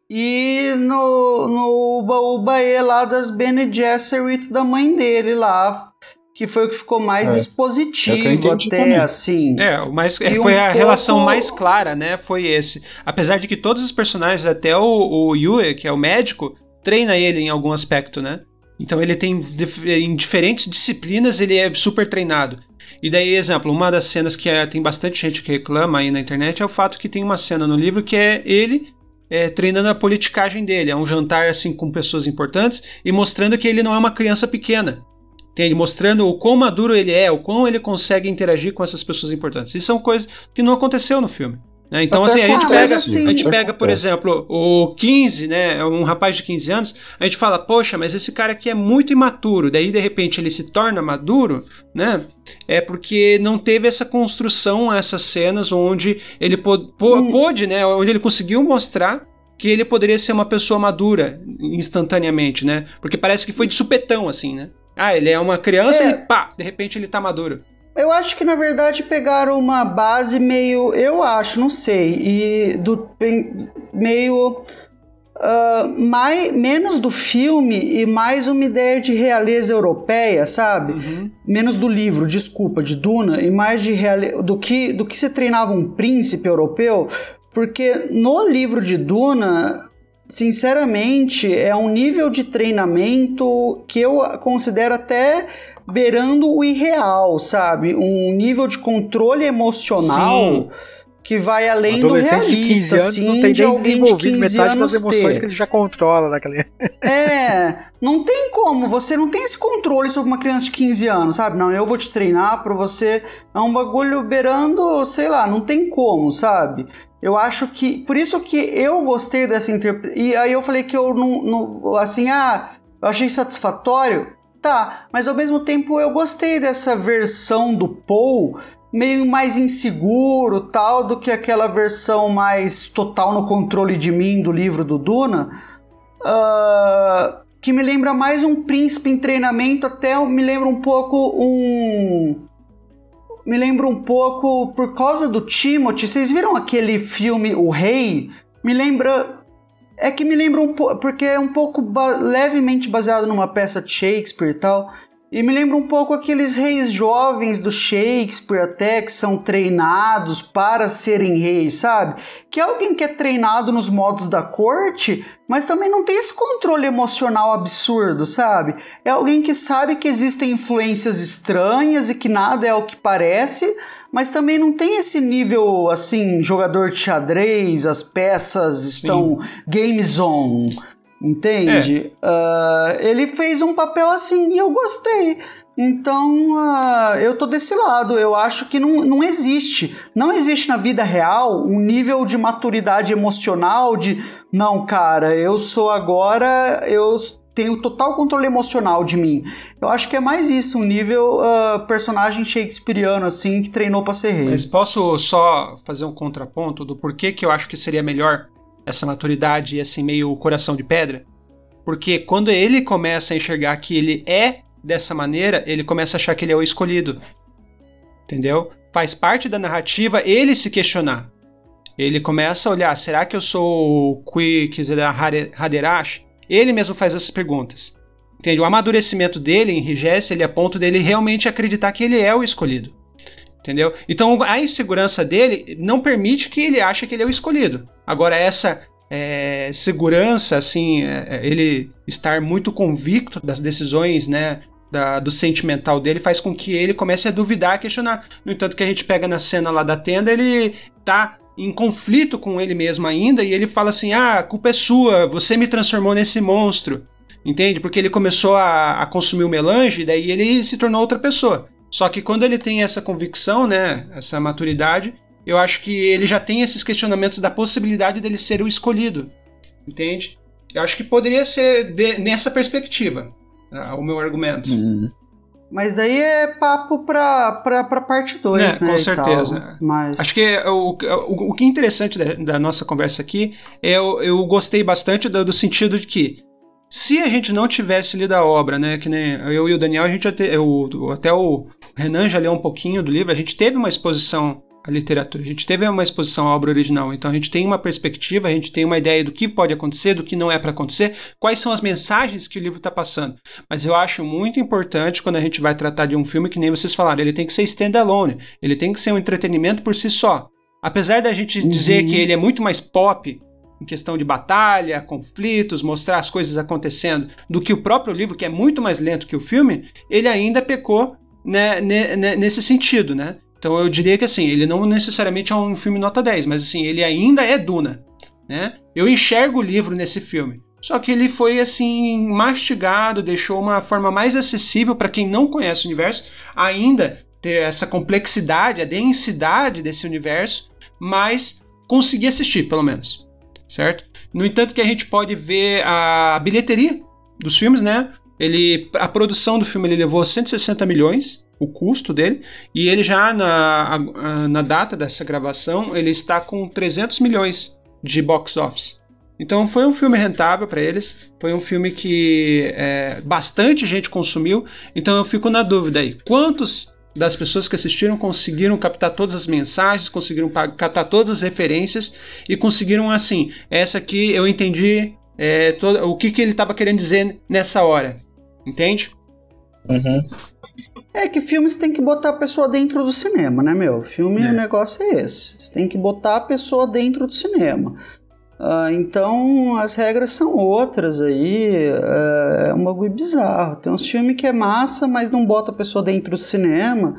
E no, no Baú Baê lá das Bene Gesserit da mãe dele lá. que foi o que ficou mais É. expositivo É o que eu entendi até, também. assim. É, o mais, é, E foi um a pouco- relação mais clara, né? Foi esse. Apesar de que todos os personagens, até o, o Yue, que é o médico, treina ele em algum aspecto, né? Então ele tem em diferentes disciplinas ele é super treinado. E daí, exemplo, uma das cenas que é- tem bastante gente que reclama aí na internet é o fato que tem uma cena no livro que é ele é, treinando a politicagem dele. É um jantar assim com pessoas importantes e mostrando que ele não é uma criança pequena. Entende? Mostrando o quão maduro ele é, o quão ele consegue interagir com essas pessoas importantes. Isso são coisas que não aconteceu no filme. Né? Então, Até assim, a gente pega, assim, a gente pega por acontece. exemplo, o 15, né? é Um rapaz de 15 anos, a gente fala, poxa, mas esse cara aqui é muito imaturo. Daí, de repente, ele se torna maduro, né? É porque não teve essa construção, essas cenas onde ele pô- pô- Hum. pôde, né? Onde ele conseguiu mostrar que ele poderia ser uma pessoa madura instantaneamente, né? Porque parece que foi de supetão, assim, né? Ah, ele é uma criança É. e pá, de repente ele tá maduro. Eu acho que na verdade pegaram uma base meio, eu acho, não sei, e do meio ah, mai- menos do filme e mais uma ideia de realeza europeia, sabe? Menos do livro, desculpa, de Duna e mais de reale- do que do que se treinava um príncipe europeu, porque no livro de Duna Sinceramente, é um nível de treinamento que eu considero até beirando o irreal, sabe? Um nível de controle emocional que vai além do adolescente de 15 realista, assim, não tem de alguém de desenvolvido 15 metade anos das emoções ter. que ele já controla naquele. [laughs] É, não tem como, você não tem esse controle sobre uma criança de 15 anos, sabe? Não, eu vou te treinar pra você. É um bagulho beirando, sei lá, não tem como, sabe? Eu acho que. Por isso que eu gostei dessa interpretação. E aí eu falei que eu não, não. Assim, ah, eu achei satisfatório. Tá, mas ao mesmo tempo eu gostei dessa versão do Paul meio mais inseguro tal do que aquela versão mais total no controle de mim do livro do Duna. Ah, que me lembra mais um príncipe em treinamento, até me lembra um pouco um. Me lembra um pouco por causa do Timothy. Vocês viram aquele filme O Rei? Me lembra. É que me lembra um pouco. Porque é um pouco ba- levemente baseado numa peça de Shakespeare e tal. E me lembra um pouco aqueles reis jovens do Shakespeare, até que são treinados para serem reis, sabe? Que é alguém que é treinado nos modos da corte, mas também não tem esse controle emocional absurdo, sabe? É alguém que sabe que existem influências estranhas e que nada é o que parece, mas também não tem esse nível assim, jogador de xadrez, as peças estão game zone. Entende? Ah, ele fez um papel assim e eu gostei. Então, ah, eu tô desse lado. Eu acho que não, não existe. Não existe na vida real um nível de maturidade emocional de não, cara, eu sou agora, eu tenho total controle emocional de mim. Eu acho que é mais isso, um nível ah, personagem shakespeariano, assim, que treinou pra ser rei. Mas posso só fazer um contraponto do porquê que eu acho que seria melhor essa maturidade e assim meio coração de pedra? Porque quando ele começa a enxergar que ele é dessa maneira, ele começa a achar que ele é o escolhido. Entendeu? Faz parte da narrativa ele se questionar. Ele começa a olhar, será que eu sou o Kui Haderash? Ele mesmo faz essas perguntas. Entende? O amadurecimento dele enrijece ele a ponto dele realmente acreditar que ele é o escolhido. Entendeu? Então a insegurança dele não permite que ele ache que ele é o escolhido. Agora, essa é, segurança, assim, é, ele estar muito convicto das decisões, né? Da, do sentimental dele faz com que ele comece a duvidar, a questionar. No entanto, que a gente pega na cena lá da tenda, ele tá em conflito com ele mesmo ainda e ele fala assim: Ah, a culpa é sua, você me transformou nesse monstro. Entende? Porque ele começou a, a consumir o melange daí ele se tornou outra pessoa. Só que quando ele tem essa convicção, né, essa maturidade, eu acho que ele já tem esses questionamentos da possibilidade dele ser o escolhido. Entende? Eu acho que poderia ser de, nessa perspectiva ah, o meu argumento. Hum. Mas daí é papo pra, pra, pra parte 2, É, né? com certeza. tal. Mas... Acho que o, o, o que é interessante da, da nossa conversa aqui é eu, eu gostei bastante do, do sentido de que se a gente não tivesse lido a obra, né, que nem eu e o Daniel, a gente até, eu, até o Renan já leu um pouquinho do livro, a gente teve uma exposição a literatura. A gente teve uma exposição à obra original, então a gente tem uma perspectiva, a gente tem uma ideia do que pode acontecer, do que não é para acontecer, quais são as mensagens que o livro está passando. Mas eu acho muito importante quando a gente vai tratar de um filme que nem vocês falaram, ele tem que ser standalone, ele tem que ser um entretenimento por si só. Apesar da gente uhum. dizer que ele é muito mais pop em questão de batalha, conflitos, mostrar as coisas acontecendo, do que o próprio livro, que é muito mais lento que o filme, ele ainda pecou né, nesse sentido, né? Então eu diria que assim, ele não necessariamente é um filme nota 10, mas assim, ele ainda é Duna, né? Eu enxergo o livro nesse filme. Só que ele foi assim mastigado, deixou uma forma mais acessível para quem não conhece o universo, ainda ter essa complexidade, a densidade desse universo, mas conseguir assistir, pelo menos. Certo? No entanto, que a gente pode ver a bilheteria dos filmes, né? Ele, a produção do filme ele levou 160 milhões, o custo dele, e ele já na, na data dessa gravação, ele está com 300 milhões de box office. Então foi um filme rentável para eles, foi um filme que é, bastante gente consumiu. Então eu fico na dúvida aí, quantos das pessoas que assistiram conseguiram captar todas as mensagens, conseguiram captar todas as referências e conseguiram assim, essa aqui eu entendi é, todo, o que, que ele estava querendo dizer nessa hora, entende? Uhum. É que filmes tem que botar a pessoa dentro do cinema, né, meu? Filme, é. o negócio é esse. Você tem que botar a pessoa dentro do cinema. Uh, então, as regras são outras aí. Uh, é um bagulho bizarro. Tem uns filmes que é massa, mas não bota a pessoa dentro do cinema.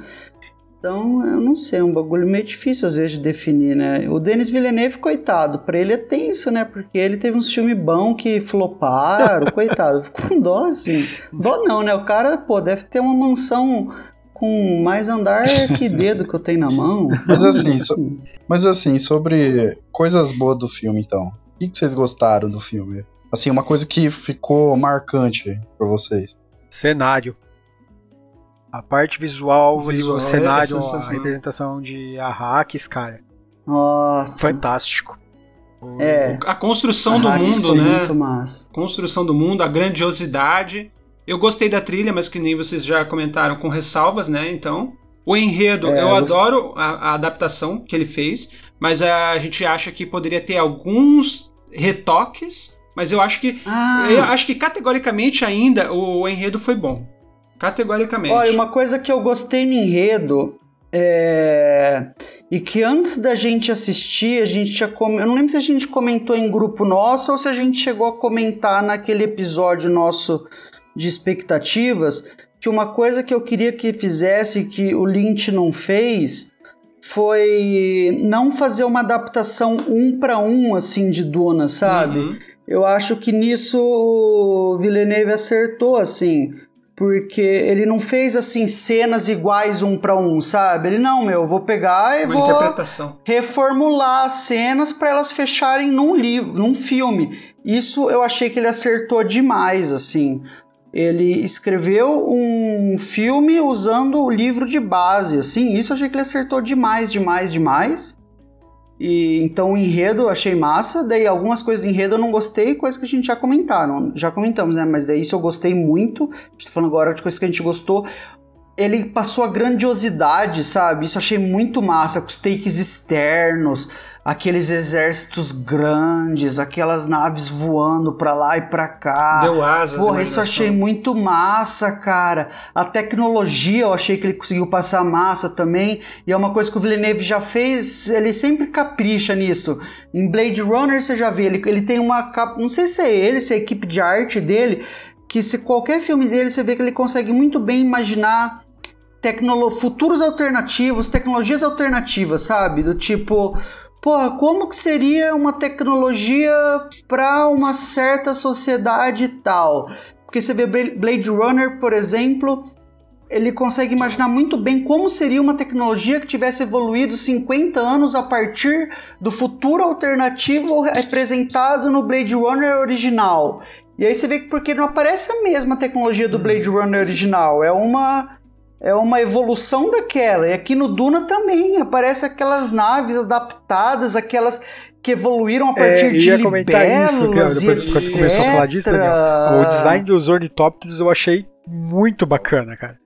Então, eu não sei, é um bagulho meio difícil às vezes de definir, né? O Denis Villeneuve, coitado, pra ele é tenso, né? Porque ele teve uns filmes bons que floparam, [laughs] coitado. Ficou com dó, assim. Dó não, né? O cara, pô, deve ter uma mansão com mais andar que dedo que eu tenho na mão. Mas assim, so, mas assim, sobre coisas boas do filme, então. O que, que vocês gostaram do filme? Assim, uma coisa que ficou marcante para vocês. Cenário. A parte visual, o, visual o cenário, é a representação de Arrakis, cara. Nossa. Fantástico. É. A construção do mundo, né? Muito massa. Construção do mundo, a grandiosidade. Eu gostei da trilha, mas que nem vocês já comentaram, com ressalvas, né? Então. O enredo, é, eu, eu adoro a, a, adaptação que ele fez, mas a gente acha que poderia ter alguns retoques, mas eu acho que. Ah. Eu acho que categoricamente ainda o enredo foi bom. Categoricamente. Olha, uma coisa que eu gostei no enredo é... E que antes da gente assistir, a gente tinha. Com... Eu não lembro se a gente comentou em grupo nosso ou se a gente chegou a comentar naquele episódio nosso de expectativas. Que uma coisa que eu queria que fizesse, que o Lynch não fez, foi não fazer uma adaptação um para um, assim, de Duna, sabe? Uhum. Eu acho que nisso o Villeneuve acertou, assim porque ele não fez assim cenas iguais um para um, sabe? Ele não, meu, vou pegar e Uma vou reformular as cenas para elas fecharem num livro, num filme. Isso eu achei que ele acertou demais, assim. Ele escreveu um filme usando o livro de base, assim. Isso eu achei que ele acertou demais, demais, demais. E então o enredo eu achei massa, daí algumas coisas do enredo eu não gostei, coisas que a gente já comentaram, já comentamos, né? Mas daí isso eu gostei muito. Estou falando agora de coisas que a gente gostou. Ele passou a grandiosidade, sabe? Isso eu achei muito massa, com os takes externos, aqueles exércitos grandes, aquelas naves voando pra lá e pra cá. Deu asas. Porra, isso eu achei muito massa, cara. A tecnologia eu achei que ele conseguiu passar massa também. E é uma coisa que o Villeneuve já fez, ele sempre capricha nisso. Em Blade Runner você já vê, ele, ele tem uma capa, não sei se é ele, se é a equipe de arte dele, que se qualquer filme dele você vê que ele consegue muito bem imaginar futuros alternativos, tecnologias alternativas, sabe? Do tipo, porra, como que seria uma tecnologia para uma certa sociedade tal? Porque você vê Blade Runner, por exemplo, ele consegue imaginar muito bem como seria uma tecnologia que tivesse evoluído 50 anos a partir do futuro alternativo representado no Blade Runner original. E aí você vê que porque não aparece a mesma tecnologia do Blade Runner original, é uma é uma evolução daquela. E aqui no Duna também aparece aquelas naves adaptadas, aquelas que evoluíram a é, partir é, de ia comentar isso, depois que você começou a falar disso, Daniel. O design dos ornitópteros eu achei muito bacana, cara.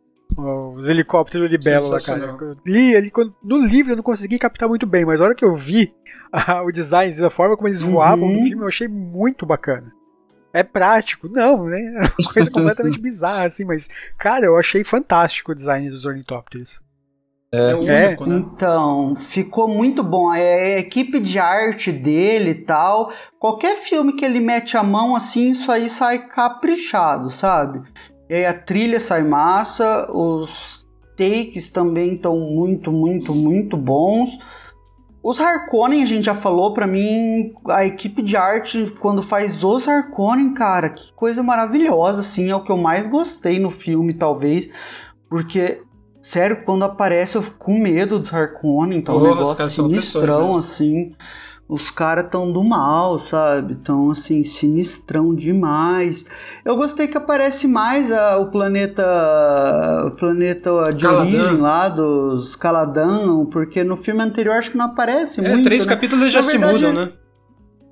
Os helicópteros libélula, cara. Eu li ali, no livro eu não consegui captar muito bem, mas a hora que eu vi [laughs] a, o design, da forma como eles voavam no uhum. filme, eu achei muito bacana. É prático? Não, né? É uma [laughs] coisa completamente bizarra, assim, mas, cara, eu achei fantástico o design dos ornitópteros. É, é único, né? Então, ficou muito bom. A equipe de arte dele e tal. Qualquer filme que ele mete a mão assim, isso aí sai caprichado, sabe? E aí a trilha sai massa, os takes também estão muito, muito, muito bons. Os Harkonnen, a gente já falou, para mim, a equipe de arte, quando faz os Harkonnen, cara, que coisa maravilhosa, assim, é o que eu mais gostei no filme, talvez, porque Sério, quando aparece eu fico com medo dos Harkonnen, então oh, um negócio sinistrão, assim. Os caras tão do mal, sabe? Tão assim, sinistrão demais. Eu gostei que aparece mais a, o planeta. O planeta de Caladan. origem lá dos Caladan, porque no filme anterior acho que não aparece é, muito. Três né? capítulos já se mudam, né?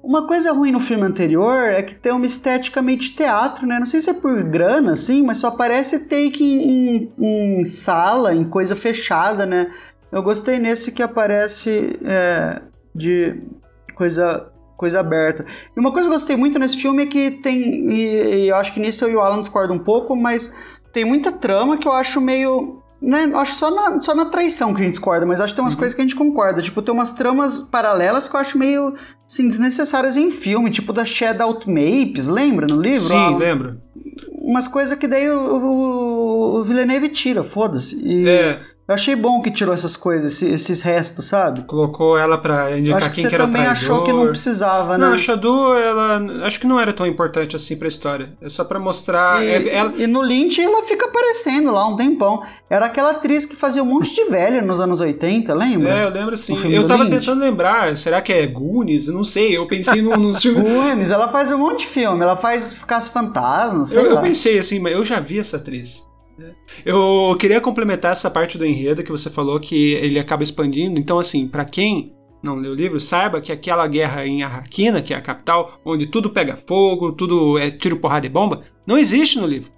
Uma coisa ruim no filme anterior é que tem uma estética meio de teatro, né? Não sei se é por grana, assim, mas só aparece take em, em sala, em coisa fechada, né? Eu gostei nesse que aparece é, de coisa coisa aberta. E uma coisa que eu gostei muito nesse filme é que tem, e, e eu acho que nisso eu e o Alan discordam um pouco, mas tem muita trama que eu acho meio né, acho só na, só na traição que a gente discorda, mas acho que tem umas uhum. coisas que a gente concorda. Tipo, tem umas tramas paralelas que eu acho meio, assim, desnecessárias em filme. Tipo da Shadow Mapes, lembra no livro? Sim, ah, lembro. Umas coisas que daí o, o, o Villeneuve tira, foda-se. E... É. Eu achei bom que tirou essas coisas, esses, restos, sabe? Colocou ela pra indicar acho quem que, que era também traidor. achou que não precisava, né? Não, a Shadu, ela acho que não era tão importante assim pra história. É só pra mostrar. E, é, ela... e no Lynch ela fica aparecendo lá um tempão. Era aquela atriz que fazia um monte de velha nos anos 80, lembra? É, eu lembro sim. Eu tava Lynch. tentando lembrar, será que é Goonies? Não sei, eu pensei no, nos [laughs] filmes. Goonies, ela faz um monte de filme, ela faz Caça Fantasmas. Eu, eu pensei assim, mas eu já vi essa atriz. Eu queria complementar essa parte do enredo que você falou que ele acaba expandindo. Então, assim, para quem não leu o livro, saiba que aquela guerra em Arraquina, que é a capital, onde tudo pega fogo, tudo é tiro, porrada e bomba, não existe no livro.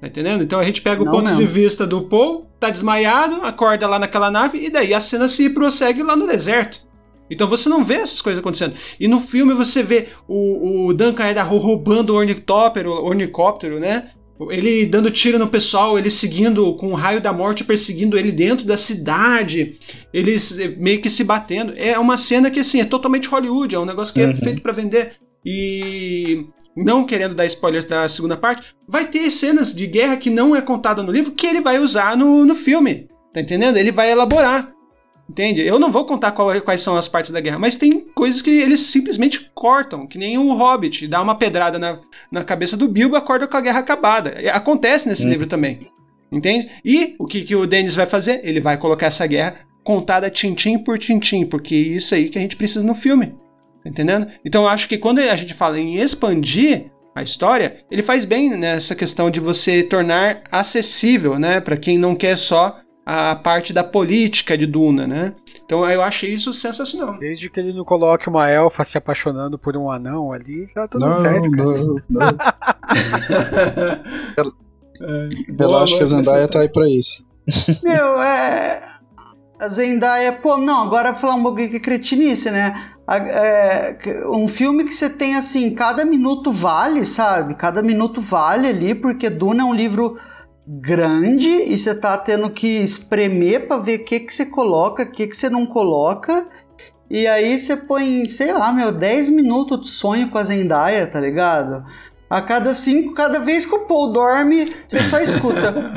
Tá entendendo? Então a gente pega o não ponto mesmo. de vista do Paul, tá desmaiado, acorda lá naquela nave e daí a cena se prossegue lá no deserto. Então você não vê essas coisas acontecendo. E no filme você vê o, o Duncan Idaho roubando o ornitóptero, ornicóptero, né? Ele dando tiro no pessoal, ele seguindo com o raio da morte, perseguindo ele dentro da cidade, eles eh, meio que se batendo. É uma cena que, assim, é totalmente Hollywood, é um negócio que é uhum. é feito para vender. E não querendo dar spoilers da segunda parte, vai ter cenas de guerra que não é contada no livro que ele vai usar no, no filme. Tá entendendo? Ele vai elaborar. Entende? Eu não vou contar qual, quais são as partes da guerra, mas tem coisas que eles simplesmente cortam, que nem o Hobbit, dá uma pedrada na, na cabeça do Bilbo e acorda com a guerra acabada. Acontece nesse hum. livro também. Entende? E o que, que o Dennis vai fazer? Ele vai colocar essa guerra contada tintim por tintim, porque é isso aí que a gente precisa no filme. Tá entendendo? Então eu acho que quando a gente fala em expandir a história, ele faz bem nessa questão de você tornar acessível, né, para quem não quer só a parte da política de Duna, né? Então eu achei isso sensacional. Desde que ele não coloque uma elfa se apaixonando por um anão ali, tá tudo não, certo, cara. Não, não. [laughs] [laughs] é, eu acho que a Zendaya tá aí pra isso. [laughs] Meu, é. A Zendaya, pô, não, agora falar um pouquinho que cretinice, né? É, um filme que você tem assim, cada minuto vale, sabe? Cada minuto vale ali, porque Duna é um livro grande e você tá tendo que espremer para ver o que que você coloca, o que que você não coloca. E aí você põe, sei lá, meu, 10 minutos de sonho com a Zendaya, tá ligado? A cada cinco, cada vez que o Paul dorme, você só escuta. [laughs]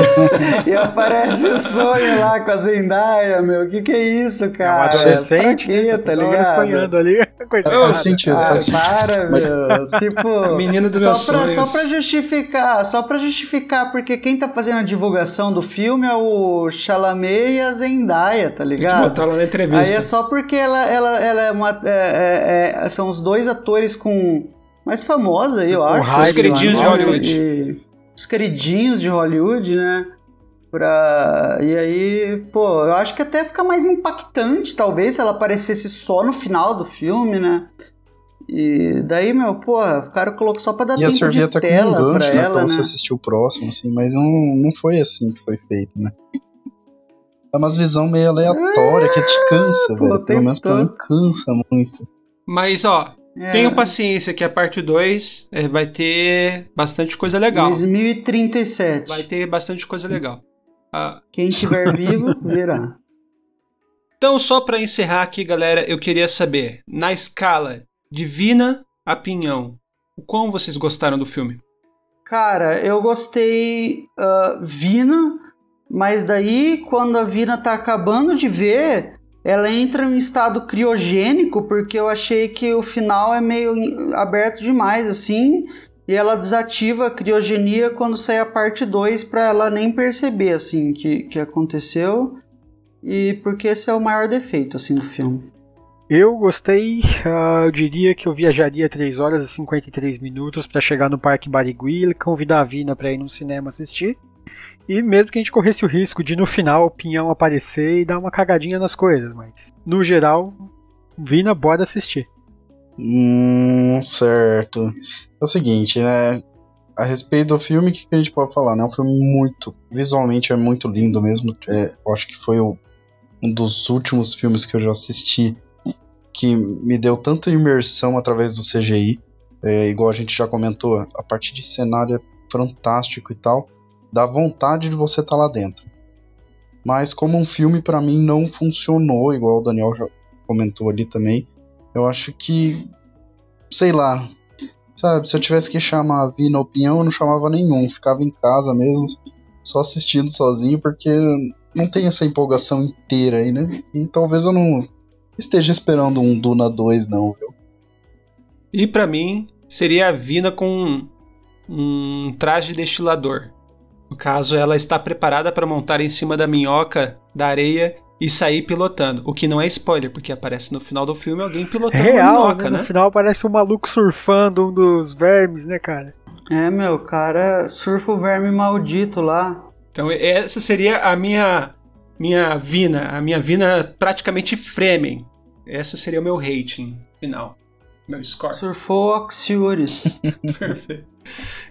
[laughs] e aparece o sonho lá com a Zendaya, meu. O que, que é isso, cara? É um adolescente, quê, tá ligado? sonhando ali. [laughs] Coisa faz sentido. Ah, para, meu. tipo, [laughs] menino dos só meus pra, sonhos. Só pra justificar, só pra justificar, porque quem tá fazendo a divulgação do filme é o Chalamet e a Zendaya, tá ligado? Botar lá na entrevista. Aí é só porque ela, ela, ela é uma. É, é, é, são os dois atores com mais famosa, eu com acho. Os queridinhos de Hollywood. E, os queridinhos de Hollywood, né? Pra... E aí, pô, eu acho que até fica mais impactante, talvez, se ela aparecesse só no final do filme, né? E daí, meu, porra, o cara colocou só pra dar Ia tempo servir de como tela um gancho, pra né, ela, pra né? você assistir o próximo, assim, mas não, não foi assim que foi feito, né? É umas visão meio aleatória que te cansa, pô, velho. Pelo menos pra mim cansa muito. Mas, ó, É, tenham paciência que a parte 2 é, vai ter bastante coisa legal. 2037. Vai ter bastante coisa legal. Ah, Quem tiver [laughs] vivo, verá. então, só pra encerrar aqui, galera, eu queria saber, na escala divina a pinhão, o quão vocês gostaram do filme? Cara, eu gostei ah, Vina, mas daí quando a Vina tá acabando de ver, ela entra em um estado criogênico, porque eu achei que o final é meio aberto demais, assim, e ela desativa a criogenia quando sai a parte 2 pra ela nem perceber, assim, que, que aconteceu. E porque esse é o maior defeito, assim, do filme. Eu gostei, ah, eu diria que eu viajaria 3 horas e 53 minutos pra chegar no Parque Barigui e convidar a Vina pra ir no cinema assistir. E mesmo que a gente corresse o risco de no final o pinhão aparecer e dar uma cagadinha nas coisas, mas no geral, Vina, bora assistir. Hum, certo. É o seguinte, né? A respeito do filme, o que a gente pode falar? né? É um filme muito. Visualmente é muito lindo mesmo. É, eu acho que foi o- um dos últimos filmes que eu já assisti que me deu tanta imersão através do CGI. É, igual a gente já comentou, a parte de cenário é fantástico e tal. Dá vontade de você estar lá dentro. Mas como um filme, pra mim, não funcionou, igual o Daniel já comentou ali também. Eu acho que. Sei lá. Sabe, se eu tivesse que chamar a Vina opinião, eu não chamava nenhum. Ficava em casa mesmo, só assistindo sozinho, porque não tem essa empolgação inteira aí, né? E talvez eu não esteja esperando um Duna 2, não, viu? E pra mim, seria a Vina com um traje destilador. No caso, ela está preparada para montar em cima da minhoca da areia e sair pilotando. O que não é spoiler, porque aparece no final do filme alguém pilotando uma Real, minhoca, né? né? No final parece um maluco surfando um dos vermes, né, cara? É, meu, cara, surfa o verme maldito lá. Então essa seria a minha minha Vina, a minha Vina praticamente Fremen. Essa seria o meu rating final, meu score. Surfou Oxiures. [laughs] [laughs]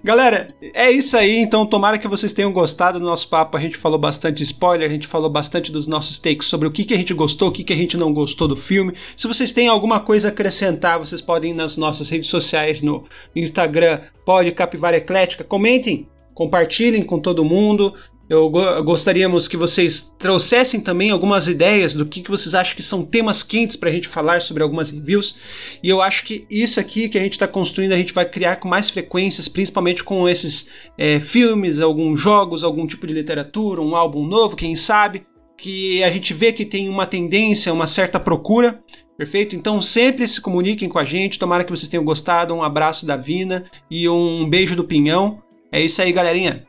Galera, é isso aí. Então, tomara que vocês tenham gostado do nosso papo. A gente falou bastante spoiler, a gente falou bastante dos nossos takes sobre o que, que a gente gostou, o que, que a gente não gostou do filme. Se vocês têm alguma coisa a acrescentar, vocês podem ir nas nossas redes sociais, no Instagram, pode Capivara Eclética. Comentem, compartilhem com todo mundo. Eu go- gostaríamos que vocês trouxessem também algumas ideias do que, que vocês acham que são temas quentes para a gente falar sobre algumas reviews. E eu acho que isso aqui que a gente está construindo, a gente vai criar com mais frequências, principalmente com esses é, filmes, alguns jogos, algum tipo de literatura, um álbum novo, quem sabe, que a gente vê que tem uma tendência, uma certa procura. Perfeito? Então sempre se comuniquem com a gente. Tomara que vocês tenham gostado. Um abraço da Vina e um beijo do Pinhão. É isso aí, galerinha.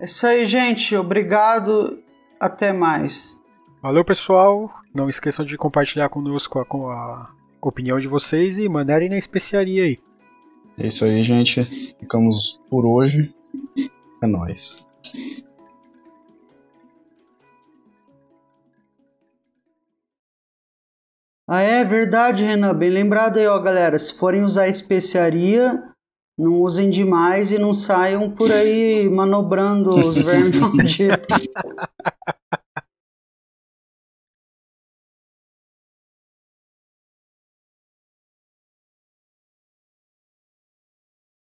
É isso aí, gente. Obrigado. Até mais. Valeu, pessoal. Não esqueçam de compartilhar conosco a, com a opinião de vocês e mandarem na especiaria aí. É isso aí, gente. Ficamos por hoje. É nóis. Ah, é verdade, Renan. Bem lembrado aí, ó, galera. Se forem usar especiaria, não usem demais e não saiam por aí manobrando os [laughs] vermes malditos.